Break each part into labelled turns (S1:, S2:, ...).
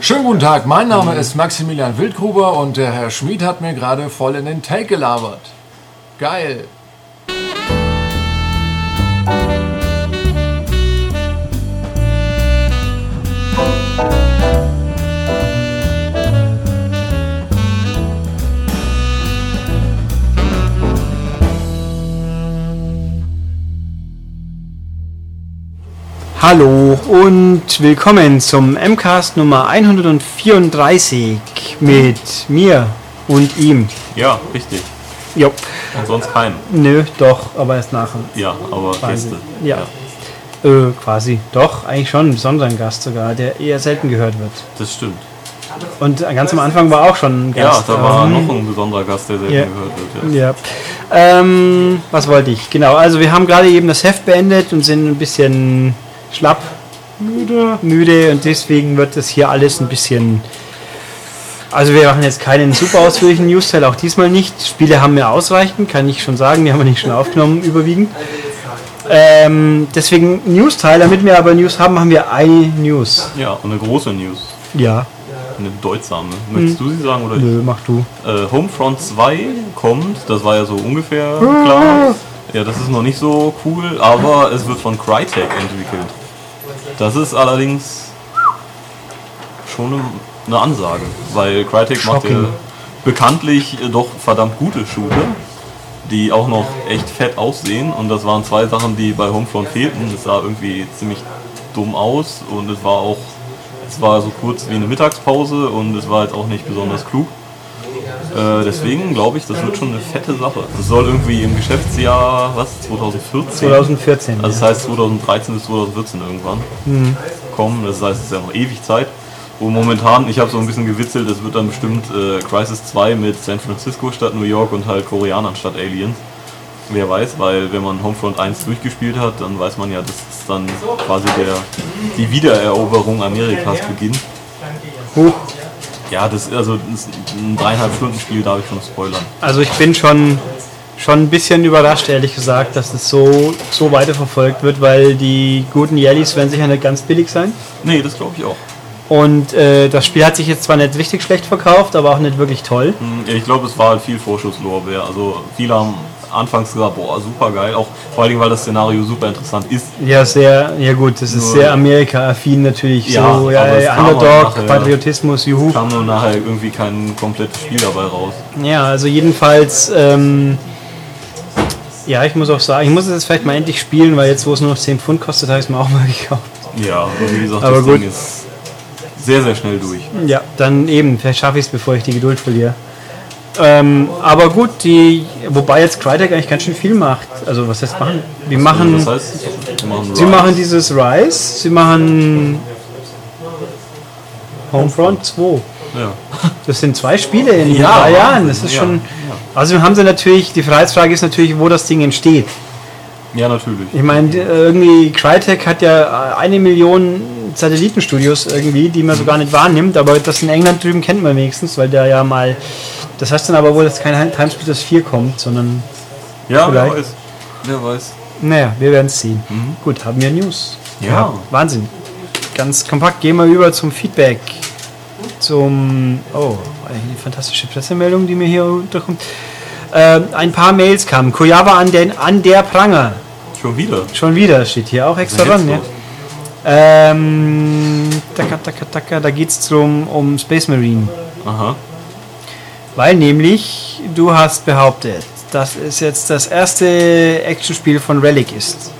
S1: Schönen guten Tag, mein Name ist Maximilian Wildgruber und der Herr Schmid hat mir gerade voll in den Take gelabert. Geil.
S2: Hallo und willkommen zum MCAST Nummer 134 mit mir und ihm.
S3: Ja, richtig.
S2: Jo.
S3: Und sonst keinem.
S2: Nö, doch, aber erst nachher.
S3: Ja, aber
S2: Quasi.
S3: Gäste.
S2: Ja. Äh, quasi. Doch, eigentlich schon ein besonderer Gast sogar, der eher selten gehört wird.
S3: Das stimmt.
S2: Und ganz am Anfang war auch schon ein
S3: Ja,
S2: Gast.
S3: da war
S2: ähm,
S3: noch ein besonderer Gast, der selten
S2: Ja.
S3: gehört wird. Ja.
S2: Ja. Ähm, was wollte ich? Genau, also wir haben gerade eben das Heft beendet und sind ein bisschen schlapp, müde, müde und deswegen wird das hier alles ein bisschen. Also wir machen jetzt keinen super ausführlichen News-Teil, auch diesmal nicht. Spiele haben wir ausreichend, kann ich schon sagen, die haben wir nicht schon aufgenommen, überwiegend. Ähm, deswegen News-Teil, damit wir aber News haben, haben wir eine News.
S3: ja, und eine große News.
S2: Ja,
S3: Eine bedeutsame. Möchtest du sie sagen oder ich?
S2: nö, mach du.
S3: Äh, Homefront 2 kommt, das war ja so ungefähr klar. Ja, das ist noch nicht so cool, aber es wird von Crytek entwickelt. Das ist allerdings schon eine, Ansage, weil Crytek macht ja
S2: Shocking.
S3: bekanntlich doch verdammt gute Shooter, die auch noch echt fett aussehen und das waren zwei Sachen, die bei Homefront fehlten. Das sah irgendwie ziemlich dumm aus und es war auch, es war so kurz wie eine Mittagspause und es war jetzt auch nicht besonders klug. Äh, deswegen glaube ich, das wird schon eine fette Sache. Das soll irgendwie im Geschäftsjahr, was, 2014?
S2: 2014.
S3: Also das heißt 2013 bis 2014 irgendwann kommen. Das heißt, es ist ja noch ewig Zeit. Und momentan, ich habe so ein bisschen gewitzelt, es wird dann bestimmt äh, Crisis 2 mit San Francisco statt New York und halt Koreanern statt Aliens. Wer weiß, weil wenn man Homefront 1 durchgespielt hat, dann weiß man ja, dass es dann quasi der, die Wiedereroberung Amerikas beginnt.
S2: Huch.
S3: Ja, das also das ein dreieinhalb Stunden Spiel, darf ich schon spoilern.
S2: Also ich bin schon, schon ein bisschen überrascht, ehrlich gesagt, dass es so, so weiterverfolgt wird, weil die guten Jellies werden sicher nicht ganz billig sein.
S3: Nee, das glaube ich auch.
S2: Und äh, das Spiel hat sich jetzt zwar nicht richtig schlecht verkauft, aber auch nicht wirklich toll.
S3: Hm, Ich glaube, es war halt viel Vorschusslorbeer. Also viele haben anfangs gesagt, boah, super geil. Auch vor allen Dingen, weil das Szenario super interessant ist.
S2: Ja, sehr, ja gut, das ist
S3: Nur-
S2: sehr Amerika-affin natürlich.
S3: Ja,
S2: so, ja, ja, Underdog,
S3: nachher-
S2: Patriotismus, juhu.
S3: Kam nur nachher irgendwie kein komplettes Spiel dabei raus.
S2: Ja, also jedenfalls, ähm, ja, ich muss auch sagen, ich muss es jetzt vielleicht mal endlich spielen, weil jetzt, wo es nur noch 10 Pfund kostet, habe ich es mir auch mal gekauft.
S3: Ja, wie gesagt,
S2: Aber
S3: das
S2: gut.
S3: Ding ist sehr, sehr schnell durch.
S2: Ja, dann eben, vielleicht schaffe ich es, bevor ich die Geduld verliere. Ähm, aber gut, die, wobei jetzt Crytek eigentlich ganz schön viel macht. Also was heißt machen? Die machen,
S3: das heißt, sie machen,
S2: sie machen dieses Rise, sie machen Homefront 2.
S3: Ja.
S2: Das sind zwei Spiele in
S3: Ja,
S2: drei Jahren. Das ist schon. Also haben sie natürlich, die Freiheitsfrage ist natürlich, wo das Ding entsteht.
S3: Ja, natürlich.
S2: Ich meine, die- irgendwie Crytek hat ja äh, eine Million Satellitenstudios irgendwie, die man so gar nicht wahrnimmt, aber das in England drüben kennt man wenigstens, weil der ja mal. Das heißt dann aber wohl, dass kein Timesplitters 4 kommt, sondern.
S3: Ja, wer
S2: vielleicht.
S3: weiß. Wer weiß.
S2: Naja, wir werden es sehen. Gut, haben wir News.
S3: Ja.
S2: Wahnsinn. Ganz kompakt gehen wir über zum Feedback. Zum. Oh, eine fantastische Pressemeldung, die mir hier unterkommt. Ähm, ein paar Mails kamen. Koyawa an, den, an der Pranger.
S3: Schon wieder.
S2: Schon wieder steht hier auch extra dran. Ja.
S3: los?
S2: Ähm, taka, taka, taka, da geht es drum um Space Marine.
S3: Aha.
S2: Weil nämlich du hast behauptet, dass es jetzt das erste Actionspiel von Relic ist.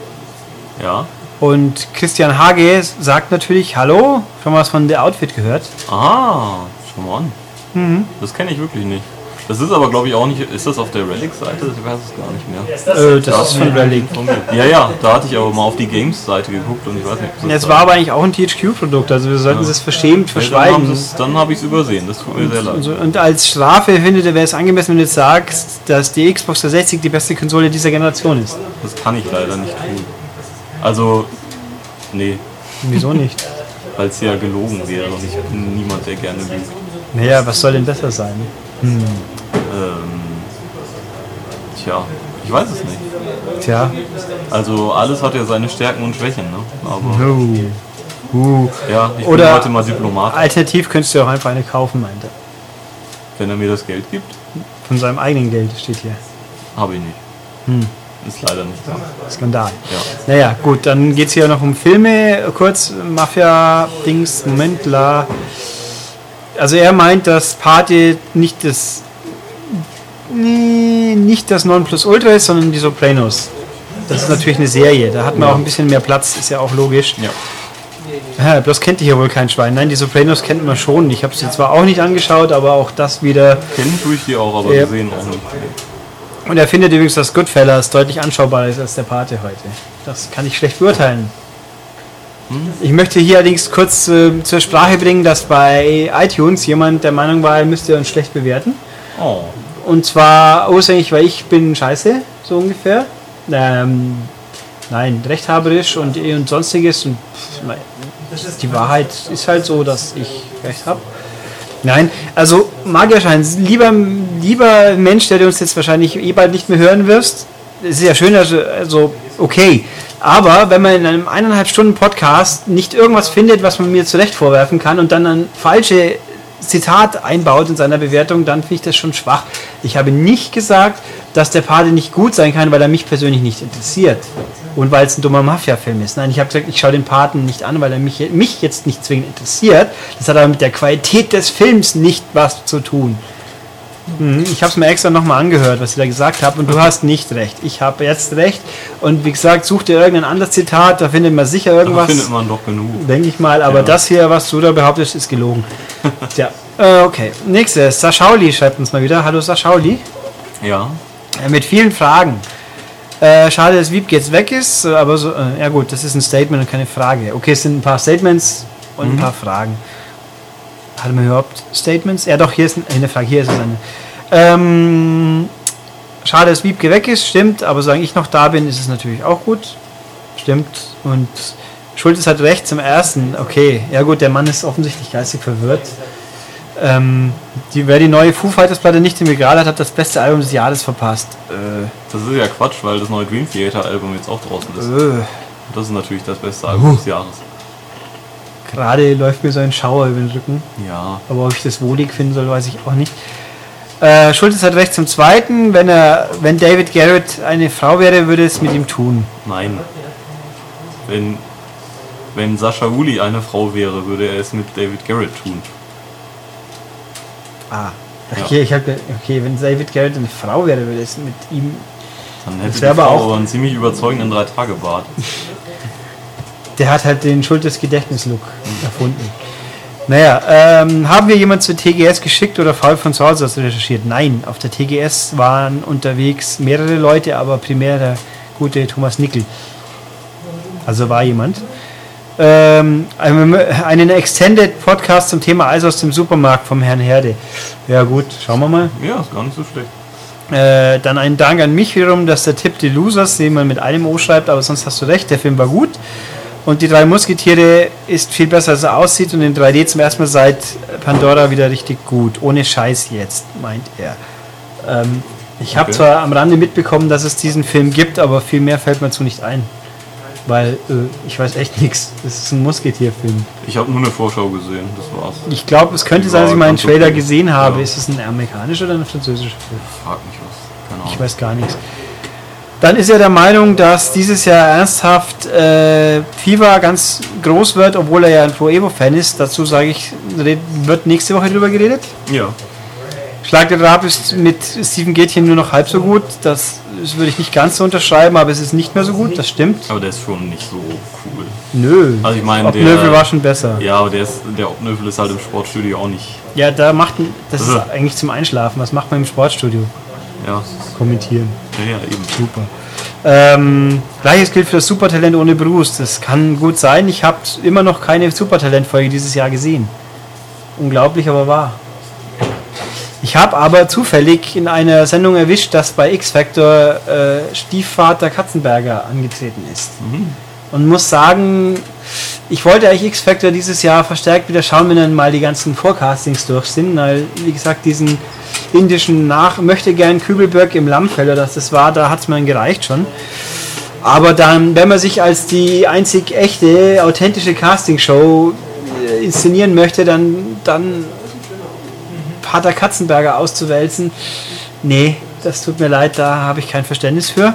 S3: Ja.
S2: Und Christian Hage sagt natürlich, hallo, schon mal was von der Outfit gehört?
S3: Ah, schau mal an.
S2: Mhm.
S3: Das kenne ich wirklich nicht. Das ist aber, glaube ich, auch nicht. Ist das auf der Relic-Seite? Ich weiß es gar nicht mehr.
S2: Äh, das ist von Relic.
S3: Ja, ja, da hatte ich aber mal auf die Games-Seite geguckt und ich weiß nicht, ob das
S2: Es war aber eigentlich auch ein THQ-Produkt, also wir sollten es verschämt verschweigen.
S3: sie's- dann habe ich es übersehen. Das tut mir sehr leid.
S2: Und als Strafe findet wäre es angemessen, wenn du jetzt sagst, dass die Xbox 360 die beste Konsole dieser Generation ist.
S3: Das kann ich leider nicht tun. Also, nee,
S2: Wieso nicht?
S3: weil es ja gelogen wäre und ich bin niemand, der gerne lügt.
S2: Naja, was soll denn besser sein?
S3: Ähm, tja, ich weiß es nicht.
S2: Tja,
S3: Also alles hat ja seine Stärken und Schwächen, ne? Aber
S2: no. Uh.
S3: Ja, ich
S2: Oder-
S3: bin heute mal Diplomat,
S2: Alternativ könntest du auch einfach eine kaufen, meinte
S3: wenn er mir das Geld gibt.
S2: Von seinem eigenen Geld steht hier.
S3: Habe ich nicht.
S2: Hm.
S3: Ist leider nicht da.
S2: Skandal.
S3: Ja.
S2: Naja, gut, dann geht es hier noch um Filme. Kurz, Mafia-Dings, Moment, la. Also er meint, dass Party nicht das nee, nicht das Nonplusultra ist, sondern die Sopranos. Das ist natürlich eine Serie, da hat man
S3: Ja.
S2: auch ein bisschen mehr Platz, ist ja auch logisch.
S3: Ja.
S2: Ja, bloß kennt ihr hier wohl kein Schwein. Nein, die Sopranos kennt man schon. Ich habe sie zwar auch nicht angeschaut, aber auch das wieder.
S3: Kennen tue ich die auch, aber
S2: Ja.
S3: gesehen auch nicht.
S2: Und er findet übrigens, dass Goodfellas deutlich anschaubarer ist als der Pate heute. Das kann ich schlecht beurteilen. Ich möchte hier allerdings kurz äh, zur Sprache bringen, dass bei iTunes jemand der Meinung war, er müsste uns schlecht bewerten.
S3: Oh.
S2: Und zwar ursprünglich, weil ich bin scheiße, so ungefähr. Ähm, nein, rechthaberisch und eh und sonstiges. Und pff, die Wahrheit ist halt so, dass ich recht habe. Nein, also mag ja scheinen, lieber, lieber Mensch, der du uns jetzt wahrscheinlich eh bald nicht mehr hören wirst, es ist ja schön, also, also okay. Aber wenn man in einem eineinhalb Stunden Podcast nicht irgendwas findet, was man mir zurecht vorwerfen kann und dann ein falsche Zitat einbaut in seiner Bewertung, dann finde ich das schon schwach. Ich habe nicht gesagt, dass der Pate nicht gut sein kann, weil er mich persönlich nicht interessiert. Und weil es ein dummer Mafia-Film ist. Nein, ich habe gesagt, ich schaue den Paten nicht an, weil er mich, mich jetzt nicht zwingend interessiert. Das hat aber mit der Qualität des Films nicht was zu tun. Mhm, Ich habe es mir extra nochmal angehört, was ich da gesagt habe, und du hast nicht recht. Ich habe jetzt recht. Und wie gesagt, such dir irgendein anderes Zitat, da findet man sicher
S3: Da
S2: irgendwas.
S3: findet man doch genug.
S2: Denke ich mal, aber
S3: Ja.
S2: das hier, was du da behauptest, ist gelogen. Tja, äh, okay. Nächstes, Saschauli schreibt uns mal wieder. Hallo Saschauli.
S3: Ja.
S2: Äh, mit vielen Fragen. Äh, schade, dass Wiebke jetzt weg ist, aber so, äh, ja gut, das ist ein Statement und keine Frage. Okay, es sind ein paar Statements und ein paar Fragen. Hat man überhaupt Statements? Ja doch, hier ist ein- eine Frage, hier ist es eine. Ähm, schade, dass Wiebke weg ist, stimmt, aber solange ich noch da bin, ist es natürlich auch gut. Stimmt. Und Schultes hat recht zum ersten. Okay, ja gut, der Mann ist offensichtlich geistig verwirrt. Ähm, die, wer die neue Foo Fighters Platte nicht im Regal hat, hat das beste Album des Jahres verpasst. Äh,
S3: Das ist ja Quatsch, weil das neue Dream Theater Album jetzt auch draußen ist.
S2: äh,
S3: Das ist natürlich das beste Album des Jahres.
S2: Gerade läuft mir so ein Schauer über den Rücken.
S3: Ja.
S2: Aber ob ich das wohlig finden soll, weiß ich auch nicht. Äh, Schultes hat recht zum zweiten. Wenn er, wenn David Garrett eine Frau wäre, würde es mit ihm tun.
S3: Nein. Wenn, wenn Sascha Uli eine Frau wäre, würde er es mit David Garrett tun.
S2: Ah. Okay, ich habe okay, wenn David Garrett eine Frau wäre, würde es mit ihm.
S3: Dann hätte
S2: Das
S3: die
S2: wär aber
S3: Frau
S2: auch-
S3: aber einen ziemlich überzeugenden Drei-Tage-Bart.
S2: Der hat halt den Schultes Gedächtnislook erfunden. Naja, ähm, haben wir jemand zur TGS geschickt oder faul von zu Hause aus recherchiert? Nein, auf der TGS waren unterwegs mehrere Leute, aber primär der gute Thomas Nickel. Also war jemand. Ähm, einen Extended Podcast zum Thema Eis aus dem Supermarkt vom Herrn Herde. Ja gut, schauen wir mal.
S3: Ja, ist gar nicht so schlecht.
S2: Äh, dann ein Dank an mich wiederum, dass der Tipp die Losers, den man mit einem O schreibt, aber sonst hast du recht, der Film war gut. Und die drei Musketiere ist viel besser, als er aussieht und in 3D zum ersten Mal seit Pandora wieder richtig gut. Ohne Scheiß jetzt, meint er. Ähm, ich habe
S3: Okay.
S2: zwar am Rande mitbekommen, dass es diesen Film gibt, aber viel mehr fällt mir zu nicht ein. Weil äh, ich weiß echt nichts. Das ist ein Musketierfilm.
S3: Ich habe nur eine Vorschau gesehen, das war's.
S2: Ich glaube, es könnte
S3: Die
S2: sein, dass ich mal einen
S3: ganz
S2: Trailer
S3: okay.
S2: gesehen habe.
S3: Ja.
S2: Ist es ein amerikanischer oder ein französischer Film?
S3: Frag mich was. Keine Ahnung.
S2: Ich weiß gar nichts. Dann ist er der Meinung, dass dieses Jahr ernsthaft äh, FIFA ganz groß wird, obwohl er ja ein Pro Evo-Fan ist. Dazu sage ich, wird nächste Woche drüber geredet.
S3: Ja.
S2: Schlag den Rab ist mit Steven Gätchen nur noch halb so gut. Das, das würde ich nicht ganz so unterschreiben, aber es ist nicht mehr so gut, das stimmt.
S3: Aber der ist schon nicht so cool.
S2: Nö.
S3: Also ich meine,
S2: Obnövel
S3: der-
S2: war schon besser.
S3: Ja, aber der, ist, der Obnövel ist halt im Sportstudio auch nicht.
S2: Ja, da macht das ist
S3: Also.
S2: eigentlich zum Einschlafen. Was macht man im Sportstudio?
S3: Ja,
S2: Kommentieren.
S3: ja, ja eben.
S2: Super. Ähm, Gleiches gilt für das Supertalent ohne Bruce. Das kann gut sein. Ich habe immer noch keine Supertalent-Folge dieses Jahr gesehen. Unglaublich, aber wahr. Ich habe aber zufällig in einer Sendung erwischt, dass bei X-Factor äh, Stiefvater Katzenberger angetreten ist. Und muss sagen, ich wollte eigentlich X-Factor dieses Jahr verstärkt wieder schauen, wenn dann mal die ganzen Forecastings durch sind. Weil, wie gesagt, diesen indischen Nach möchte gern Kübelberg im Lammfelder, das das war, da hat es mir gereicht schon. Aber dann, wenn man sich als die einzig echte, authentische Castingshow äh, inszenieren möchte, dann, dann Pater Katzenberger auszuwälzen, nee, das tut mir leid, da habe ich kein Verständnis für.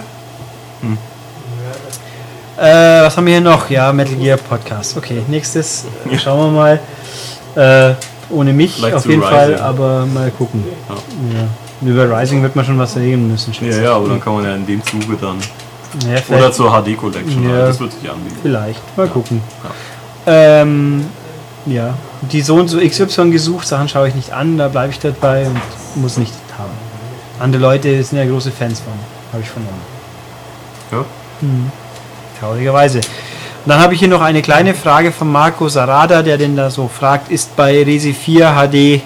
S2: Äh, was haben wir hier noch? Ja, Metal Gear Podcast. Okay, nächstes. Schauen wir mal. Äh, ohne mich
S3: Vielleicht
S2: auf jeden Fall,
S3: Rising.
S2: aber mal gucken. Ja. Über Rising wird man schon was reden müssen. schätze
S3: Ja, ja, aber dann kann man ja in dem Zuge dann.
S2: Ja,
S3: Oder zur HD Collection.
S2: Ja.
S3: Das wird sich anbieten.
S2: vielleicht. Mal gucken. Ähm, ja, die so und so XY gesucht, Sachen schaue ich nicht an, da bleibe ich dabei und muss nicht haben. Andere Leute sind ja große Fans von, habe ich vernommen.
S3: Ja.
S2: Traurigerweise. Und dann habe ich hier noch eine kleine Frage von Marco Sarada, der den da so fragt, ist bei Resi 4 HD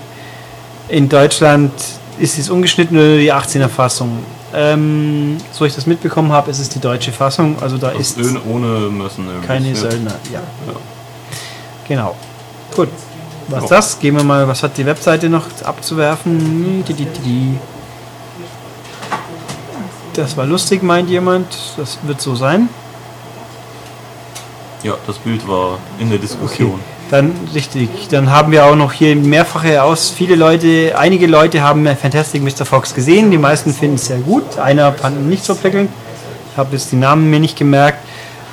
S2: in Deutschland, ist es ungeschnitten oder die 18er Fassung? Ähm, so ich das mitbekommen habe, ist es die deutsche Fassung, also da ist
S3: Ohne, ohne müssen
S2: keine
S3: ja.
S2: Söldner. Ja. Genau. Gut. Was
S3: Ja.
S2: das? Gehen wir mal, was hat die Webseite noch abzuwerfen? Das war lustig, meint jemand. Das wird so sein.
S3: Ja, das Bild war in der Diskussion.
S2: Dann richtig. Dann haben wir auch noch hier mehrfache aus. Viele Leute, einige Leute haben Fantastic Mr. Fox gesehen. Die meisten finden es sehr gut. Einer fand ihn nicht so prickelnd. Ich habe jetzt die Namen mir nicht gemerkt.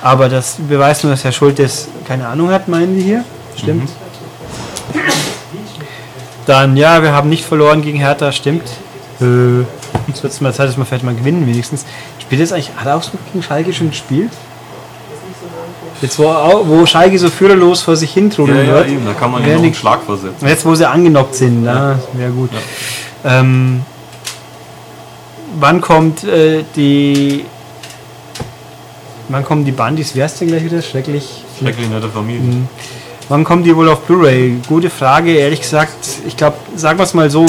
S2: Aber das beweist nur, dass Herr Schultes keine Ahnung hat, meinen die hier. Stimmt. Dann, ja, wir haben nicht verloren gegen Hertha, stimmt. Äh, Jetzt wird es mal Zeit, dass wir vielleicht mal gewinnen, wenigstens. Spielt jetzt eigentlich, hat er auch so gegen Schalke schon gespielt? Jetzt, wo, wo Schalke so führerlos vor sich hin
S3: Ja,
S2: trudeln
S3: ja,
S2: wird.
S3: eben, da kann man ja einen Schlag versetzen.
S2: Jetzt, wo sie angenockt sind, ja, wäre gut. Ähm, wann kommt äh, die. Wann kommen die Bandis? Wer ist denn gleich wieder? Schrecklich.
S3: Schrecklich nette Familie.
S2: Mhm. Wann kommen die wohl auf Blu-ray? Gute Frage, ehrlich gesagt. Ich glaube, sagen wir es mal so: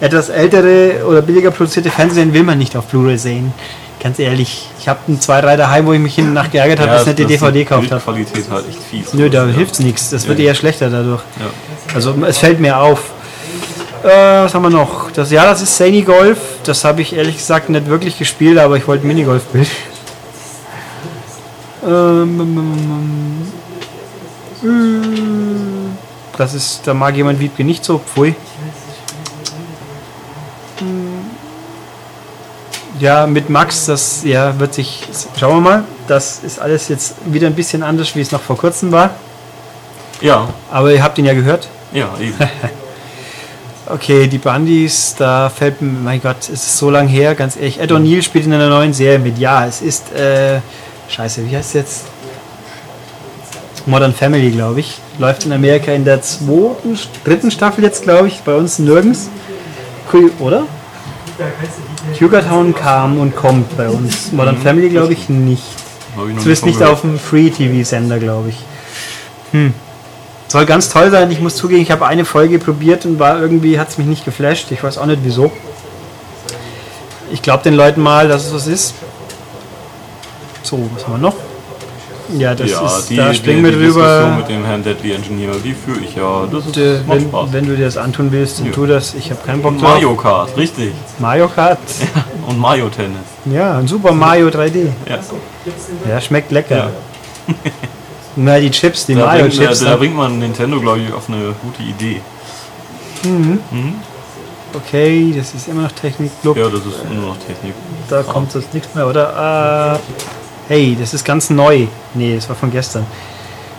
S2: etwas ältere oder billiger produzierte Fernsehen will man nicht auf Blu-ray sehen. Ganz ehrlich. Ich habe zwei, drei daheim, wo ich mich hin nach geärgert habe, dass ich nicht die DVD gekauft habe.
S3: Qualität halt echt fies.
S2: Nö, da
S3: ja.
S2: hilft's nichts. Das wird
S3: Ja.
S2: eher schlechter dadurch.
S3: Ja.
S2: Also es fällt mir auf. Äh, was haben wir noch? Das, ja, das ist Sany Golf. Das habe ich ehrlich gesagt nicht wirklich gespielt, aber ich wollte ein Minigolf-Bild. Ähm, ähm, ähm, das ist, da mag jemand Wiebke nicht so. Pfui. Ja, mit Max, das ja, wird sich. Schauen wir mal. Das ist alles jetzt wieder ein bisschen anders, wie es noch vor kurzem war.
S3: ja,
S2: Aber ihr habt ihn ja gehört.
S3: ja, eben.
S2: Okay, die Bandys, da fällt mir, mein Gott, es ist so lang her, ganz ehrlich. Ed O'Neill spielt in einer neuen Serie mit. Ja, es ist, äh, scheiße, wie heißt es jetzt? Modern Family, glaube ich. Läuft in Amerika in der zweiten, dritten Staffel jetzt, glaube ich, bei uns nirgends. Cool, Oder? Hugertown kam und kommt bei uns. Modern Family, glaube ich, nicht.
S3: Hab ich
S2: Zumindest nicht
S3: gehört.
S2: auf dem Free-TV-Sender, glaube ich. Hm. Soll ganz toll sein. Ich muss zugeben, ich habe eine Folge probiert und war irgendwie, hat es mich nicht geflasht. Ich weiß auch nicht wieso. Ich glaube den Leuten mal, dass es was ist. So, was haben wir noch? Ja, das
S3: ja,
S2: ist,
S3: die,
S2: da springen wir drüber.
S3: mit dem Herrn Deadly Engineer, die führe ich ja. Das ist,
S2: Äh,
S3: macht
S2: Wenn,
S3: Spaß.
S2: wenn du dir das antun willst, dann
S3: Ja.
S2: tu das. Ich habe keinen Bock drauf.
S3: Mario Kart, richtig.
S2: Mario Kart.
S3: Und Mario Tennis.
S2: Ja, ein Super Mario 3D.
S3: Ja.
S2: Ja, schmeckt lecker. Na, die Chips, die
S3: Da, bringt, da,
S2: Mario-Chips.
S3: da
S2: ne?
S3: bringt man Nintendo, glaube ich, auf eine gute Idee.
S2: Okay, das ist immer noch Technik-Club.
S3: Ja, das ist nur noch Technik.
S2: Da kommt jetzt nichts mehr, oder? Äh, hey, das ist ganz neu. Nee, das war von gestern.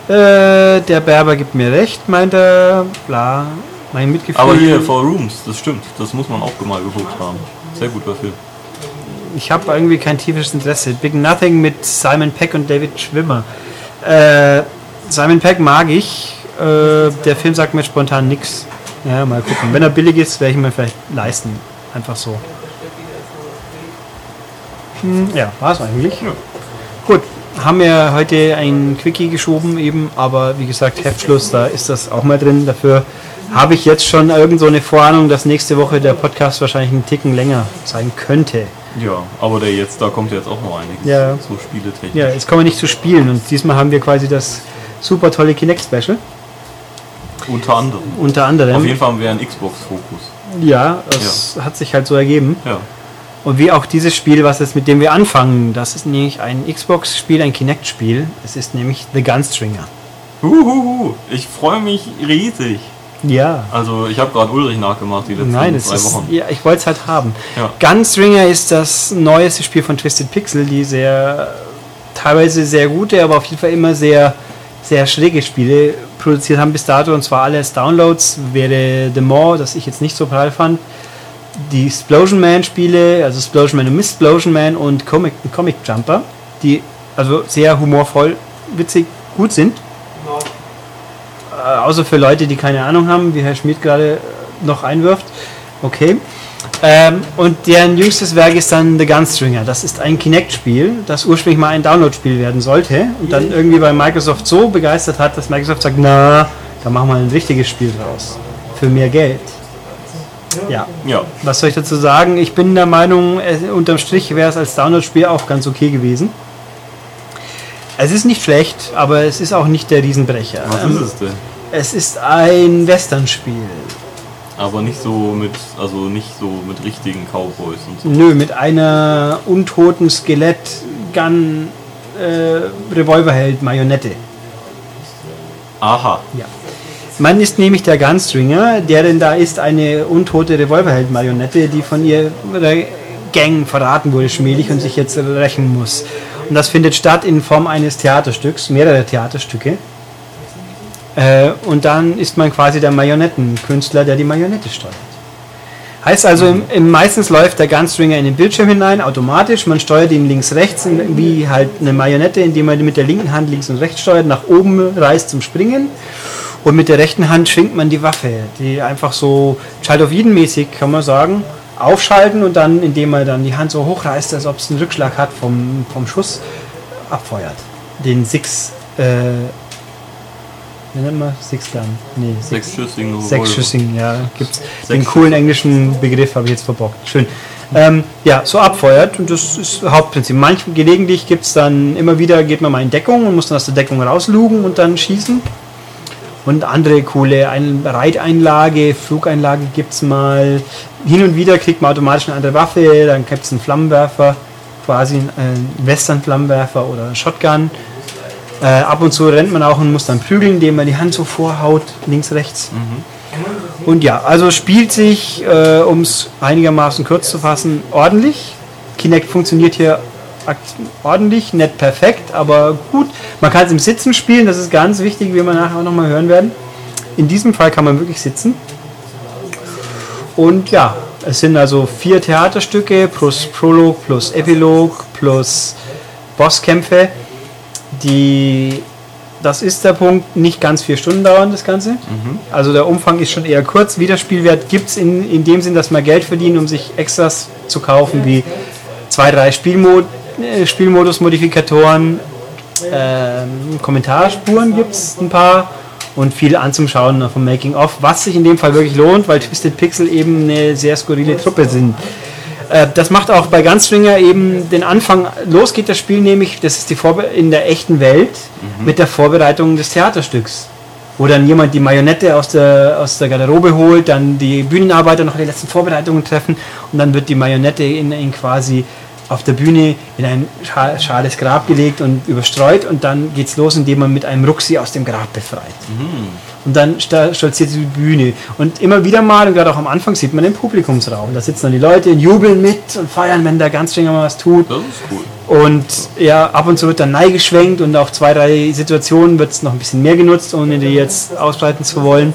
S2: Äh, der Berber gibt mir recht, meint er. Bla. Mein Mitgefühl.
S3: Aber hier, Four Rooms, das stimmt. Das muss man auch mal geguckt haben. Sehr guter Film.
S2: Ich habe irgendwie kein tiefes Interesse. Big Nothing mit Simon Peck und David Schwimmer. Äh, Simon Peck mag ich. Äh, der Film sagt mir spontan nichts. Ja, mal gucken. Wenn er billig ist, werde ich mir vielleicht leisten. Einfach so. Hm, ja, war es eigentlich. Gut, haben wir heute ein Quickie geschoben eben, aber wie gesagt, Heftschluss, da ist das auch mal drin. Dafür habe ich jetzt schon irgend so eine Vorahnung, dass nächste Woche der Podcast wahrscheinlich einen Ticken länger sein könnte.
S3: Ja, aber der jetzt, da kommt jetzt auch noch einiges.
S2: Ja.
S3: So Spieletechnik.
S2: Ja, jetzt kommen wir nicht zu spielen und diesmal haben wir quasi das super tolle Kinect Special.
S3: Unter anderem.
S2: Unter
S3: Auf
S2: anderem.
S3: jeden Fall haben wir einen Xbox-Fokus.
S2: Ja, das hat sich halt so ergeben.
S3: Ja.
S2: Und wie auch dieses Spiel, was es mit dem wir anfangen, das ist nämlich ein Xbox-Spiel, ein Kinect-Spiel. Es ist nämlich The Gunstringer.
S3: Huhuhu, ich freue mich riesig.
S2: Ja.
S3: Also ich habe gerade Ulrich nachgemacht die letzten
S2: Nein,
S3: zwei
S2: ist,
S3: Wochen.
S2: ja, ich wollte es halt haben.
S3: Ja.
S2: Gunstringer ist das neueste Spiel von Twisted Pixel, die sehr teilweise sehr gute, aber auf jeden Fall immer sehr sehr schräge Spiele produziert haben bis dato und zwar alles Downloads wäre The More, das ich jetzt nicht so prall fand. Die Explosion Man Spiele, also Explosion Man und Miss Explosion Man und Comic, Comic Jumper, die also sehr humorvoll, witzig, gut sind. Äh, außer für Leute, die keine Ahnung haben, wie Herr Schmidt gerade äh, noch einwirft. Okay. Ähm, und deren jüngstes Werk ist dann The Gunstringer. Das ist ein Kinect-Spiel, das ursprünglich mal ein Download-Spiel werden sollte und dann irgendwie bei Microsoft so begeistert hat, dass Microsoft sagt, na, da machen wir ein richtiges Spiel draus. Für mehr Geld. Ja.
S3: Ja,
S2: Was soll ich dazu sagen? Ich bin der Meinung, äh, unterm Strich wäre es als Download-Spiel auch ganz okay gewesen. Es ist nicht schlecht, aber es ist auch nicht der Riesenbrecher.
S3: was
S2: Ähm,
S3: ist es denn?
S2: es ist ein Western-Spiel.
S3: Aber nicht so mit, also nicht so mit richtigen Cowboys und so.
S2: Nö, mit einer untoten Skelett-Gun äh.
S3: Aha.
S2: Ja. Man ist nämlich der Gunstringer, der denn da ist eine untote Revolverheld Marionette, die von ihrer Gang verraten wurde, schmählich und sich jetzt rächen muss. Und das findet statt in Form eines Theaterstücks, mehrere Theaterstücke. Äh, und dann ist man quasi der Marionettenkünstler, der die Marionette steuert. Heißt also, im, im meistens läuft der Gunstringer in den Bildschirm hinein, automatisch. Man steuert ihn links, rechts, in- wie halt eine Marionette, indem man mit der linken Hand links und rechts steuert, nach oben reißt zum Springen. Und mit der rechten Hand schwingt man die Waffe, die einfach so Child of Eden mäßig, kann man sagen, aufschalten und dann, indem man dann die Hand so hochreißt, als ob es einen Rückschlag hat vom, vom Schuss, abfeuert. Den Six, äh, wie nennt man? Six Gun? Nee, Six,
S3: Sechsschüssigen.
S2: Sechsschüssigen, ja, gibt's. Den coolen englischen Begriff habe ich jetzt verbockt. Schön. Ähm, ja, so abfeuert und das ist Hauptprinzip. Manchmal gelegentlich gibt es dann immer wieder, geht man mal in Deckung und muss dann aus der Deckung rauslugen und dann schießen. Und andere coole Ein Reiteinlage, Flugeinlage gibt es mal. Hin und wieder kriegt man automatisch eine andere Waffe, dann gibt es einen Flammenwerfer, quasi einen Western-Flammenwerfer oder einen Shotgun. Äh, ab und zu rennt man auch und muss dann prügeln, indem man die Hand so vorhaut, links, rechts. Und ja, also spielt sich, äh, um es einigermaßen kurz zu fassen, ordentlich. Kinect funktioniert hier ordentlich, nicht perfekt, aber gut. Man kann es im Sitzen spielen, das ist ganz wichtig, wie wir nachher auch nochmal hören werden. In diesem Fall kann man wirklich sitzen. Und ja, es sind also vier Theaterstücke plus Prolog plus Epilog plus Bosskämpfe, die, das ist der Punkt, nicht ganz vier Stunden dauern, das Ganze. Also der Umfang ist schon eher kurz. Wiederspielwert gibt es in, in dem Sinn, dass man Geld verdient, um sich Extras zu kaufen, wie zwei, drei Spielmod äh, Spielmodus-Modifikatoren, ähm, Kommentarspuren gibt es ein paar und viel anzuschauen vom Making of, was sich in dem Fall wirklich lohnt, weil Twisted Pixel eben eine sehr skurrile Truppe sind. Äh, Das macht auch bei Gunstringer eben den Anfang. Los geht das Spiel nämlich, das ist die Vorbe in der echten Welt mit der Vorbereitung des Theaterstücks. Wo dann jemand die Marionette aus der, aus der Garderobe holt, dann die Bühnenarbeiter noch die letzten Vorbereitungen treffen und dann wird die Marionette in, in quasi auf der Bühne in ein scha- schales Grab gelegt und überstreut und dann geht's los, indem man mit einem Ruck sie aus dem Grab befreit. Und dann stolziert sie die Bühne. Und immer wieder mal, und gerade auch am Anfang, sieht man den Publikumsraum. Da sitzen dann die Leute und jubeln mit und feiern, wenn der Ganzstringer mal was tut.
S3: Das ist cool.
S2: Und ja, ab und zu wird dann neigeschwenkt und auch zwei, drei Situationen wird es noch ein bisschen mehr genutzt, ohne die jetzt ausbreiten zu wollen.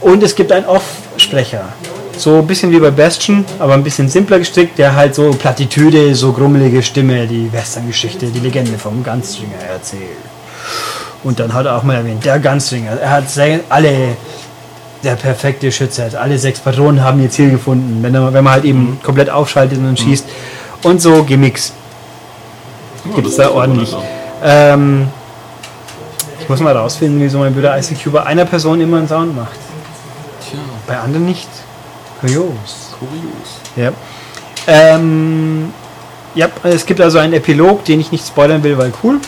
S2: Und es gibt einen Off-Sprecher. So ein bisschen wie bei Bastion, aber ein bisschen simpler gestrickt, der halt so Plattitüde, so grummelige Stimme, die Western-Geschichte, die Legende vom Gunstringer erzählt. Und dann hat er auch mal erwähnt, der Gunstringer, er hat alle, der perfekte Schütze, hat alle sechs Patronen haben ihr Ziel gefunden, wenn, er, wenn man halt eben komplett aufschaltet und schießt. Und so Gimmicks
S3: Ja,
S2: gibt es da ordentlich. Ähm, ich muss mal rausfinden, wieso mein Bruder ICQ bei einer Person immer einen Sound macht.
S3: Tja,
S2: Bei anderen nicht. Kurios.
S3: kurios.
S2: Ja. Ähm, ja, es gibt also einen Epilog, den ich nicht spoilern will, weil cool.